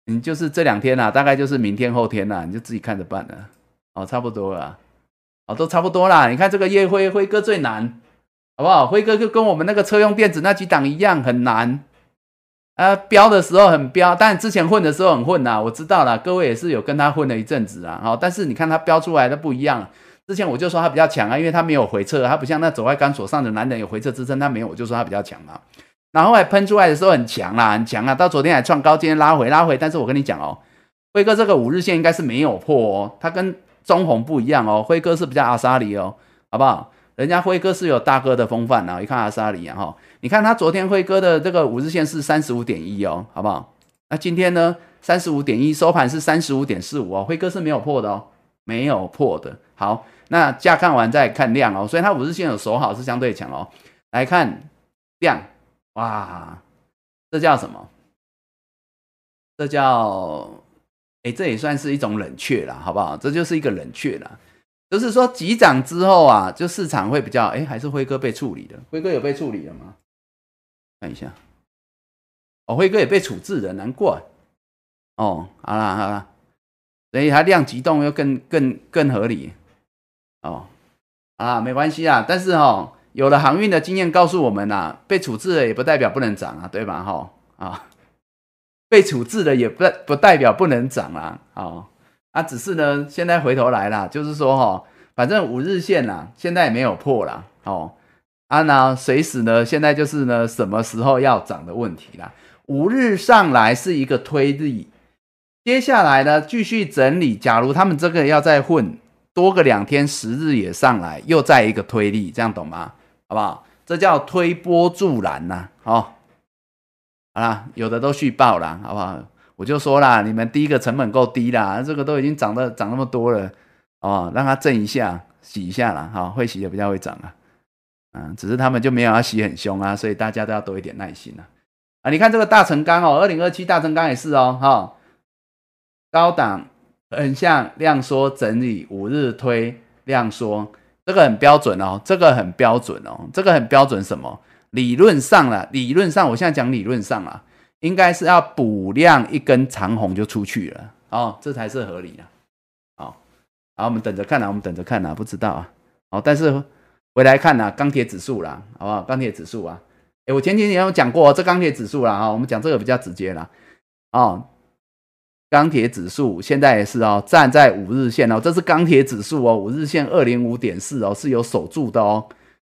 你就是这两天啦，大概就是明天后天啦，你就自己看着办了。哦，差不多了，哦，都差不多啦。你看这个夜辉辉哥最难，好不好？辉哥就跟我们那个车用电子那几档一样很难啊。标的时候很标，但之前混的时候很混呐。我知道了，各位也是有跟他混了一阵子啊。好，但是你看他标出来的不一样。之前我就说他比较强啊，因为他没有回撤，他不像那走在钢索上的男人有回撤支撑，他没有，我就说他比较强嘛。然后来喷出来的时候很强啦，很强啊。到昨天还创高，今天拉回拉回。但是我跟你讲哦，辉哥这个五日线应该是没有破哦，他跟中红不一样哦，辉哥是比较阿萨里哦，好不好？人家辉哥是有大哥的风范啊，你看阿萨里哈，你看他昨天辉哥的这个五日线是三十五点一哦，好不好？那今天呢，三十五点一收盘是三十五点四五哦，辉哥是没有破的哦，没有破的。好，那价看完再看量哦，所以它五日线有守好是相对强哦。来看量，哇，这叫什么？这叫。哎，这也算是一种冷却了，好不好？这就是一个冷却了，就是说急涨之后啊，就市场会比较哎，还是辉哥被处理的，辉哥有被处理了吗？看一下，哦，辉哥也被处置了，难怪。哦，好了好了，所以它量急动又更更更合理。哦，啊，没关系啊，但是哦，有了航运的经验告诉我们呐，被处置了也不代表不能涨啊，对吧？哈啊。被处置的也不不代表不能涨啊，哦，啊，只是呢，现在回头来啦，就是说哈，反正五日线啦，现在也没有破啦，哦，啊呢，随时呢，现在就是呢，什么时候要涨的问题啦。五日上来是一个推力，接下来呢，继续整理。假如他们这个要再混多个两天，十日也上来，又再一个推力，这样懂吗？好不好？这叫推波助澜呐，好。啦，有的都续报了，好不好？我就说啦，你们第一个成本够低啦，这个都已经涨得涨那么多了，哦，让它震一下，洗一下啦，哈，会洗的比较会涨啊，嗯，只是他们就没有要洗很凶啊，所以大家都要多一点耐心啊。啊，你看这个大成钢哦，二零二七大成钢也是哦，哈，高档很像量缩整理五日推量缩，这个很标准哦，这个很标准哦，这个很标准什么？理论上啦，理论上，我现在讲理论上啦，应该是要补量一根长红就出去了，哦，这才是合理的，好，好，我们等着看啦，我们等着看啦，不知道啊，好，但是回来看呐，钢铁指数啦，好不好？钢铁指数啊，哎，我前几天有讲过这钢铁指数啦，啊，我们讲这个比较直接啦，哦，钢铁指数现在也是哦，站在五日线哦，这是钢铁指数哦，五日线二零五点四哦，是有守住的哦。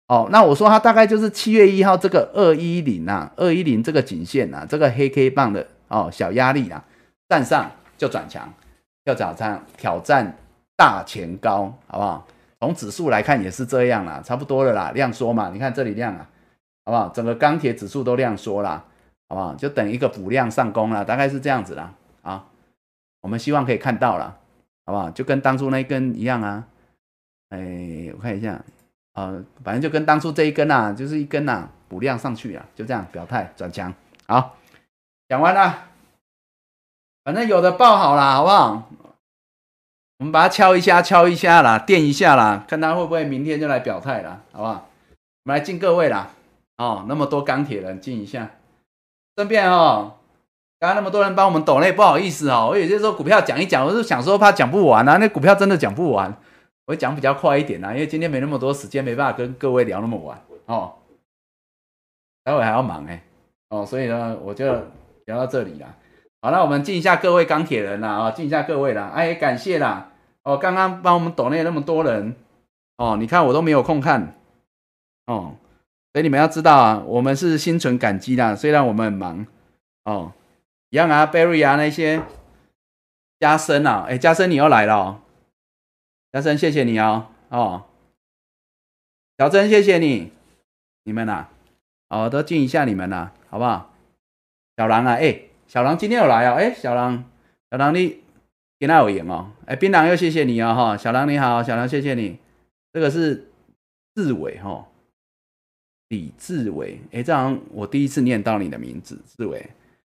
哦，那我说它大概就是七月一号这个二一零啊，二一零这个颈线啊，这个黑 K 棒的哦小压力啊，站上就转强，要挑战挑战大前高，好不好？从指数来看也是这样啦，差不多了啦，量缩嘛，你看这里量啊，好不好？整个钢铁指数都量缩啦，好不好？就等一个补量上攻了，大概是这样子啦，啊，我们希望可以看到了，好不好？就跟当初那一根一样啊，哎，我看一下。呃，反正就跟当初这一根呐，就是一根呐，补量上去啊，就这样表态转强。好，讲完了，反正有的报好了，好不好？我们把它敲一下，敲一下啦，垫一下啦，看他会不会明天就来表态了，好不好？我们来敬各位啦，哦，那么多钢铁人敬一下，顺便哦，刚刚那么多人帮我们抖内，不好意思哦，我有些时候股票讲一讲，我是想说怕讲不完啊，那股票真的讲不完。我讲比较快一点啦，因为今天没那么多时间，没办法跟各位聊那么晚哦。待会还要忙哎，哦，所以呢，我就聊到这里啦。好，那我们敬一下各位钢铁人啦，啊，敬一下各位啦，哎，感谢啦。哦，刚刚帮我们抖内那么多人，哦，你看我都没有空看，哦，所以你们要知道啊，我们是心存感激啦，虽然我们很忙，哦，一样啊，Berry 啊那些，加深啊，哎，加深你又来了哦。小珍，谢谢你哦，哦，小珍，谢谢你，你们呐，哦，都敬一下你们呐，好不好？小狼啊，哎，小狼今天有来哦，哎，小狼，小狼你今天有赢哦，哎，槟榔又谢谢你哦，哈，小狼你好，小狼谢谢你，这个是志伟哈，李志伟，哎，这样我第一次念到你的名字，志伟，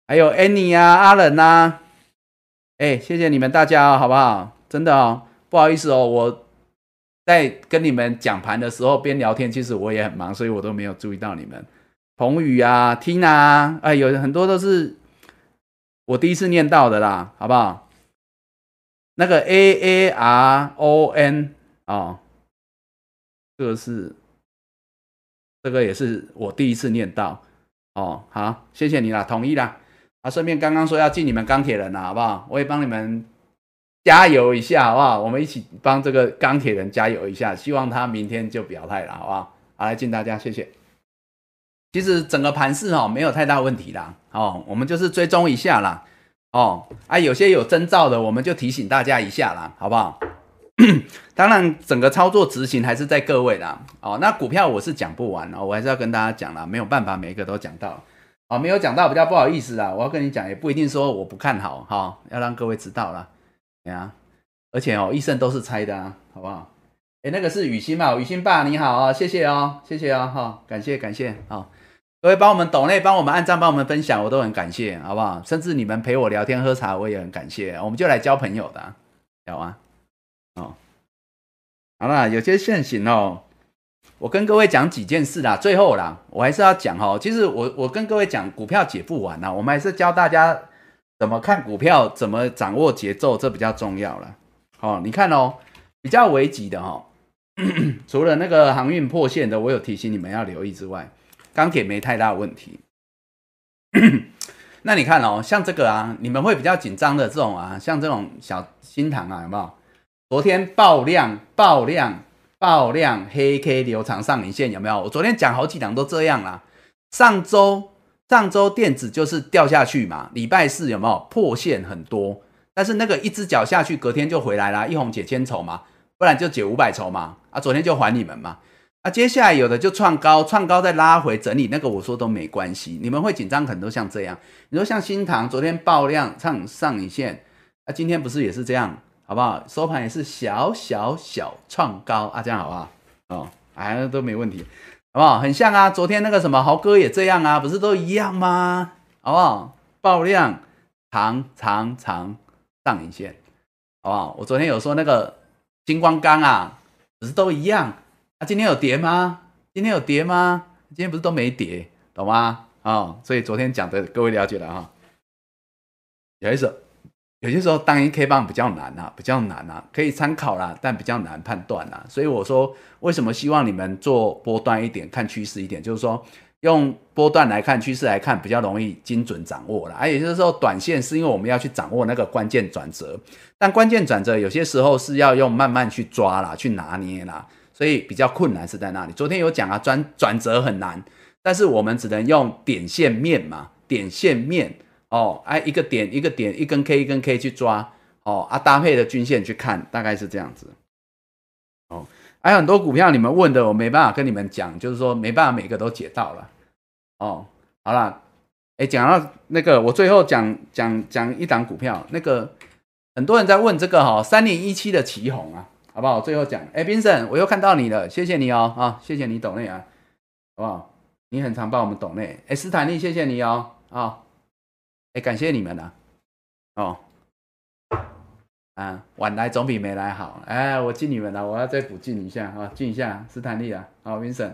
还有 Annie 啊，阿冷呐，哎，谢谢你们大家哦，好不好？真的哦。不好意思哦，我在跟你们讲盘的时候边聊天，其实我也很忙，所以我都没有注意到你们。彭宇啊，Tina，哎，有很多都是我第一次念到的啦，好不好？那个 A A R O N 啊，这个是这个也是我第一次念到哦。好，谢谢你啦，同意啦。啊，顺便刚刚说要进你们钢铁人啦，好不好？我也帮你们。加油一下，好不好？我们一起帮这个钢铁人加油一下，希望他明天就表态了，好不好？好，来敬大家，谢谢。其实整个盘市哦，没有太大问题啦，哦，我们就是追踪一下啦，哦，啊，有些有征兆的，我们就提醒大家一下啦，好不好？当然，整个操作执行还是在各位啦，哦，那股票我是讲不完哦，我还是要跟大家讲啦，没有办法每一个都讲到，哦，没有讲到比较不好意思啦，我要跟你讲，也不一定说我不看好哈，要让各位知道啦。对啊，而且哦，医生都是猜的啊，好不好？哎，那个是雨欣嘛，雨欣爸你好啊，谢谢哦，谢谢哦，哈，感谢感谢啊，各位帮我们抖内，帮我们按赞，帮我们分享，我都很感谢，好不好？甚至你们陪我聊天喝茶，我也很感谢，我们就来交朋友的，好吗？哦，好了，有些现行哦，我跟各位讲几件事啦，最后啦，我还是要讲哈，其实我我跟各位讲股票解不完呐，我们还是教大家。怎么看股票？怎么掌握节奏？这比较重要了。好，你看哦，比较危急的哈，除了那个航运破线的，我有提醒你们要留意之外，钢铁没太大问题。那你看哦，像这个啊，你们会比较紧张的这种啊，像这种小新塘啊，有没有？昨天爆量、爆量、爆量，黑 K 留长上影线有没有？我昨天讲好几档都这样啦。上周。上周电子就是掉下去嘛，礼拜四有没有破线很多？但是那个一只脚下去，隔天就回来啦，一红解千筹嘛，不然就解五百筹嘛。啊，昨天就还你们嘛。啊，接下来有的就创高，创高再拉回整理，那个我说都没关系。你们会紧张很多，像这样，你说像新塘昨天爆量上上影线，啊，今天不是也是这样，好不好？收盘也是小小小创高啊，这样好不好？哦，哎，都没问题。好不好？很像啊，昨天那个什么豪哥也这样啊，不是都一样吗？好不好？爆量长长长上影线，好不好？我昨天有说那个金光钢啊，不是都一样啊？今天有跌吗？今天有跌吗？今天不是都没跌，懂吗？啊，所以昨天讲的各位了解了哈。有一首。有些时候当一 K 棒比较难啊，比较难啊，可以参考啦，但比较难判断啊。所以我说，为什么希望你们做波段一点，看趋势一点，就是说用波段来看趋势来看，比较容易精准掌握了。而也就是说，短线是因为我们要去掌握那个关键转折，但关键转折有些时候是要用慢慢去抓啦，去拿捏啦。所以比较困难是在那里。昨天有讲啊，转转折很难，但是我们只能用点线面嘛，点线面哦，哎，一个点一个点，一根 K 一根 K 去抓哦，啊，搭配的均线去看，大概是这样子。哦，还有很多股票你们问的，我没办法跟你们讲，就是说没办法每个都解到了。哦，好了，哎，讲到那个，我最后讲讲讲一档股票，那个很多人在问这个哈，三零一七的旗红啊。好不好？最后讲，哎，Vincent，我又看到你了，谢谢你哦，啊，谢谢你懂内啊，好不好？你很常帮我们懂内，哎，斯坦利，谢谢你哦，啊，哎，感谢你们了，哦，啊，晚来总比没来好，哎，我敬你们了，我要再补敬一下啊，敬一下斯坦利啊，好，Vincent，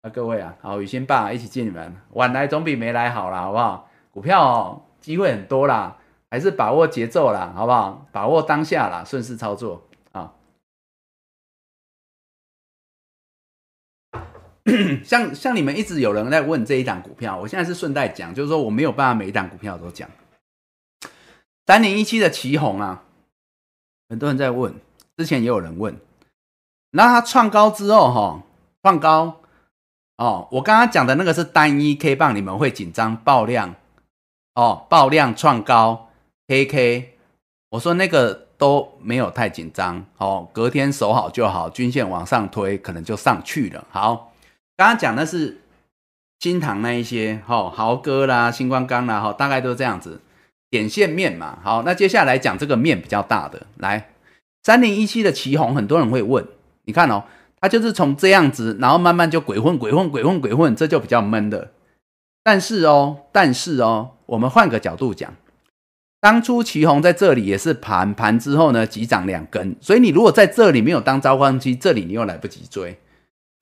啊，各位啊，好，雨欣爸一起敬你们，晚来总比没来好啦，好不好？股票哦，机会很多啦，还是把握节奏啦，好不好？把握当下啦，顺势操作。像像你们一直有人在问这一档股票，我现在是顺带讲，就是说我没有办法每一档股票都讲。三零一七的旗红啊，很多人在问，之前也有人问，那它创高之后哈，创高哦，我刚刚讲的那个是单一 K 棒，你们会紧张爆量哦，爆量创高 KK，我说那个都没有太紧张哦，隔天守好就好，均线往上推，可能就上去了，好。刚刚讲的是金堂那一些，哈豪哥啦、星光钢啦，哈大概都是这样子点线面嘛。好，那接下来讲这个面比较大的，来三零一七的旗红，很多人会问，你看哦，它就是从这样子，然后慢慢就鬼混、鬼混、鬼混、鬼混，这就比较闷的。但是哦，但是哦，我们换个角度讲，当初旗红在这里也是盘盘之后呢，急涨两根，所以你如果在这里没有当召唤机，这里你又来不及追。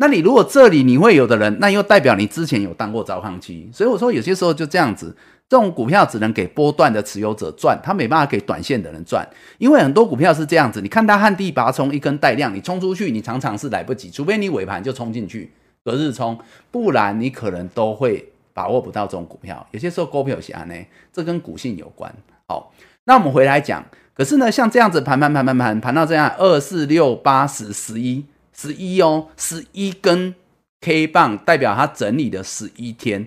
那你如果这里你会有的人，那又代表你之前有当过招行期，所以我说有些时候就这样子，这种股票只能给波段的持有者赚，他没办法给短线的人赚，因为很多股票是这样子，你看它旱地拔葱一根带量，你冲出去，你常常是来不及，除非你尾盘就冲进去隔日冲，不然你可能都会把握不到这种股票。有些时候股票侠呢，这跟股性有关。好，那我们回来讲，可是呢，像这样子盘盘盘盘盘盘到这样二四六八十十一。十一哦，十一根 K 棒代表它整理的十一天，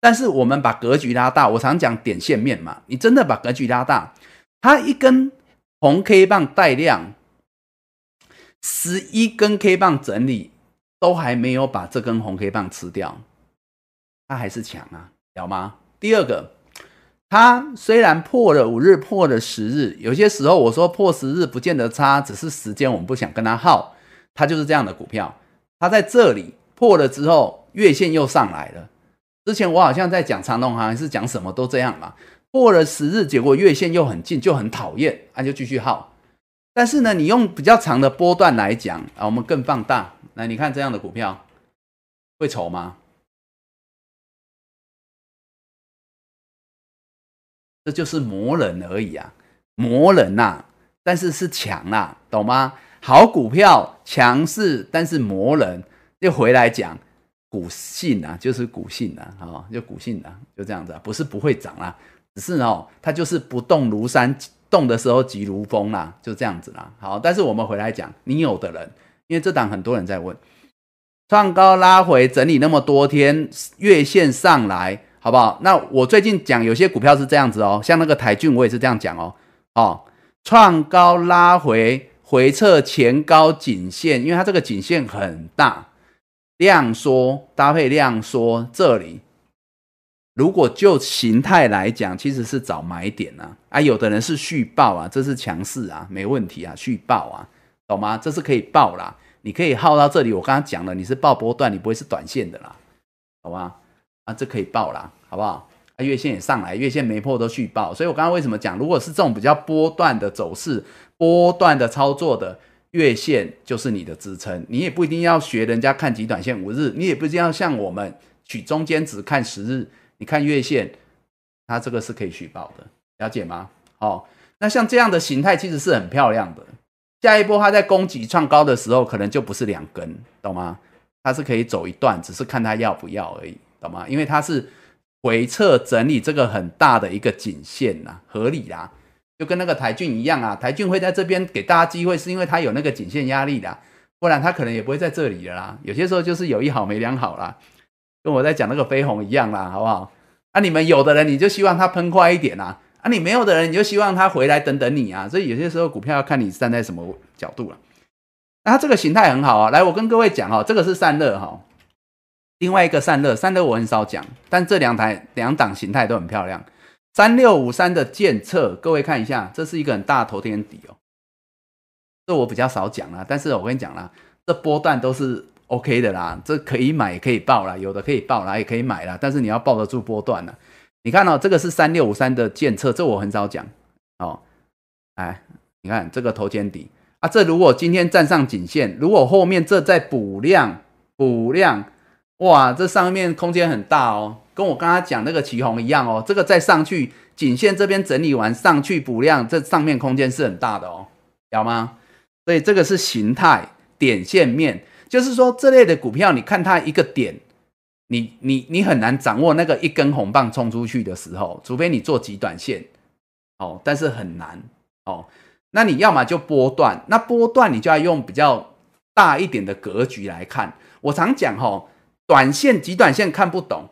但是我们把格局拉大，我常讲点线面嘛，你真的把格局拉大，它一根红 K 棒带量，十一根 K 棒整理都还没有把这根红 K 棒吃掉，它还是强啊，了吗？第二个，它虽然破了五日，破了十日，有些时候我说破十日不见得差，只是时间我们不想跟它耗。它就是这样的股票，它在这里破了之后，月线又上来了。之前我好像在讲长隆行，还是讲什么都这样嘛。破了十日，结果月线又很近，就很讨厌，那就继续耗。但是呢，你用比较长的波段来讲啊，我们更放大。来，你看这样的股票会丑吗？这就是磨人而已啊，磨人呐，但是是强啊，懂吗？好股票强势，但是磨人又回来讲股性啊，就是股性啊，好，就股性啊，就这样子啊，不是不会涨啊，只是哦，它就是不动如山，动的时候急如风啦，就这样子啦。好，但是我们回来讲，你有的人，因为这档很多人在问，创高拉回整理那么多天，月线上来，好不好？那我最近讲有些股票是这样子哦，像那个台骏，我也是这样讲哦，哦，创高拉回。回撤前高颈线，因为它这个颈线很大，量缩搭配量缩，这里如果就形态来讲，其实是找买点啊。啊，有的人是续报啊，这是强势啊，没问题啊，续报啊，懂吗？这是可以报啦，你可以耗到这里。我刚刚讲了，你是报波段，你不会是短线的啦，好吧？啊，这可以报啦，好不好？啊，月线也上来，月线没破都续报，所以我刚刚为什么讲，如果是这种比较波段的走势。波段的操作的月线就是你的支撑，你也不一定要学人家看极短线五日，你也不一定要像我们取中间值看十日，你看月线，它这个是可以续报的，了解吗？哦，那像这样的形态其实是很漂亮的，下一波它在攻击创高的时候，可能就不是两根，懂吗？它是可以走一段，只是看它要不要而已，懂吗？因为它是回撤整理这个很大的一个颈线呐，合理啦。就跟那个台骏一样啊，台骏会在这边给大家机会，是因为它有那个颈线压力的，不然它可能也不会在这里了啦。有些时候就是有一好没两好啦，跟我在讲那个飞鸿一样啦，好不好？啊，你们有的人你就希望它喷快一点啊，啊，你没有的人你就希望它回来等等你啊。所以有些时候股票要看你站在什么角度了。那它这个形态很好啊，来，我跟各位讲哈，这个是散热哈，另外一个散热，散热我很少讲，但这两台两档形态都很漂亮。三六五三的监测，各位看一下，这是一个很大的头天底哦。这我比较少讲啦，但是我跟你讲啦，这波段都是 OK 的啦，这可以买也可以报啦，有的可以报啦，也可以买啦，但是你要抱得住波段呢。你看哦，这个是三六五三的监测，这我很少讲哦。哎，你看这个头肩底啊，这如果今天站上颈线，如果后面这再补量补量，哇，这上面空间很大哦。跟我刚刚讲那个旗红一样哦，这个再上去颈线这边整理完上去补量，这上面空间是很大的哦，有吗？所以这个是形态点线面，就是说这类的股票，你看它一个点，你你你很难掌握那个一根红棒冲出去的时候，除非你做极短线哦，但是很难哦。那你要么就波段，那波段你就要用比较大一点的格局来看。我常讲哈，短线极短线看不懂。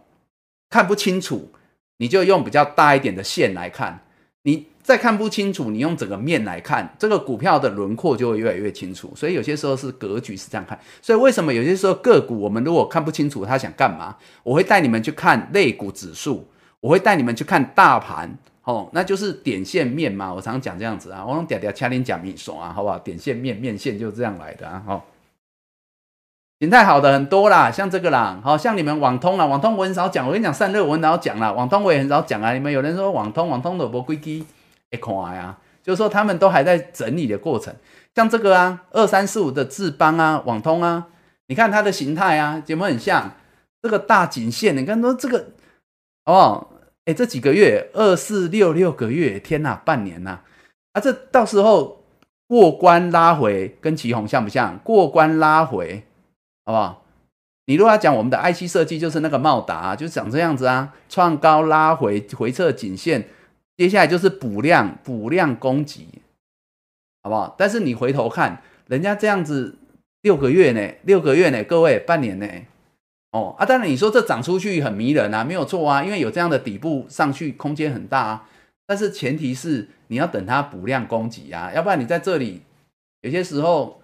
看不清楚，你就用比较大一点的线来看。你再看不清楚，你用整个面来看，这个股票的轮廓就会越来越清楚。所以有些时候是格局是这样看。所以为什么有些时候个股我们如果看不清楚它想干嘛，我会带你们去看类股指数，我会带你们去看大盘，哦，那就是点线面嘛。我常讲这样子啊，我用嗲嗲掐点讲明说啊，好不好？点线面面线就是这样来的啊，好。形态好的很多啦，像这个啦，好像你们网通啊，网通我很少讲，我跟你讲散热我很少讲啦，网通我也很少讲啊。你们有人说网通，网通的不规基一看呀，就是说他们都还在整理的过程。像这个啊，二三四五的智邦啊，网通啊，你看它的形态啊，有没有很像这个大颈线？你看说这个哦，哎，这几个月二四六六个月，天呐，半年呐，啊，这到时候过关拉回，跟旗红像不像？过关拉回。好不好？你如果要讲我们的 IC 设计，就是那个茂达，就长这样子啊，创高拉回，回撤颈线，接下来就是补量，补量攻击，好不好？但是你回头看，人家这样子六个月呢，六个月呢，各位半年呢，哦啊，当然你说这涨出去很迷人啊，没有错啊，因为有这样的底部上去空间很大啊，但是前提是你要等它补量攻击啊，要不然你在这里有些时候。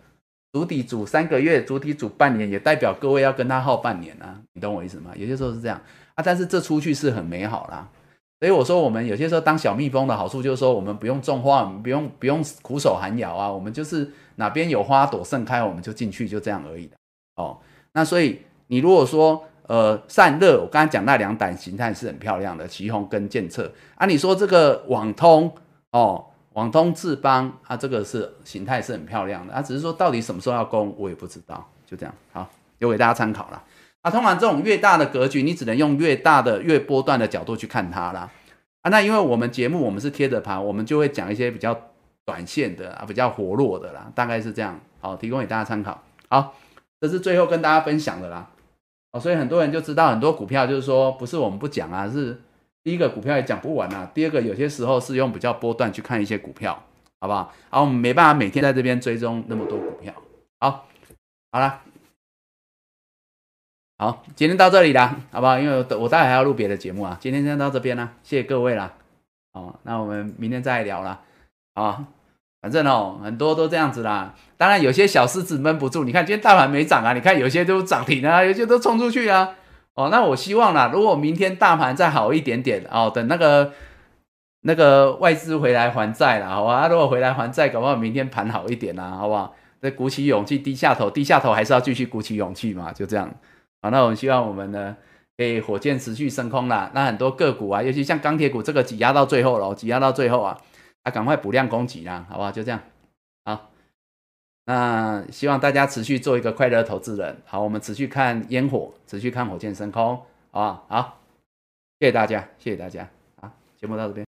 主体组三个月，主体组半年，也代表各位要跟他耗半年啊，你懂我意思吗？有些时候是这样啊，但是这出去是很美好啦。所以我说，我们有些时候当小蜜蜂的好处就是说，我们不用种花，我们不用不用苦守寒窑啊，我们就是哪边有花朵盛开，我们就进去，就这样而已的哦。那所以你如果说呃散热，我刚才讲那两胆形态是很漂亮的，旗红跟剑策啊，你说这个网通哦。网通智邦，啊这个是形态是很漂亮的，它只是说到底什么时候要攻，我也不知道，就这样，好，留给大家参考了。啊，通常这种越大的格局，你只能用越大的越波段的角度去看它啦。啊，那因为我们节目我们是贴着盘，我们就会讲一些比较短线的啊，比较活络的啦，大概是这样，好，提供给大家参考。好，这是最后跟大家分享的啦。哦，所以很多人就知道很多股票就是说不是我们不讲啊，是。第一个股票也讲不完啊。第二个有些时候是用比较波段去看一些股票，好不好？好，我们没办法每天在这边追踪那么多股票。好，好了，好，今天到这里了，好不好？因为我我待会还要录别的节目啊。今天先到这边啦，谢谢各位啦。哦，那我们明天再聊啦。啊，反正哦，很多都这样子啦。当然有些小狮子闷不住，你看今天大盘没涨啊，你看有些都涨停啊，有些都冲出去啊。哦，那我希望啦，如果明天大盘再好一点点哦，等那个那个外资回来还债了，好吧？如果回来还债，搞不好明天盘好一点啦，好不好？再鼓起勇气低下头，低下头还是要继续鼓起勇气嘛，就这样。好，那我们希望我们呢，可以火箭持续升空啦。那很多个股啊，尤其像钢铁股这个挤压到最后了，挤压到最后啊，啊，赶快补量攻击啦，好不好？就这样，那希望大家持续做一个快乐投资人。好，我们持续看烟火，持续看火箭升空，好不好？好，谢谢大家，谢谢大家。啊，节目到这边。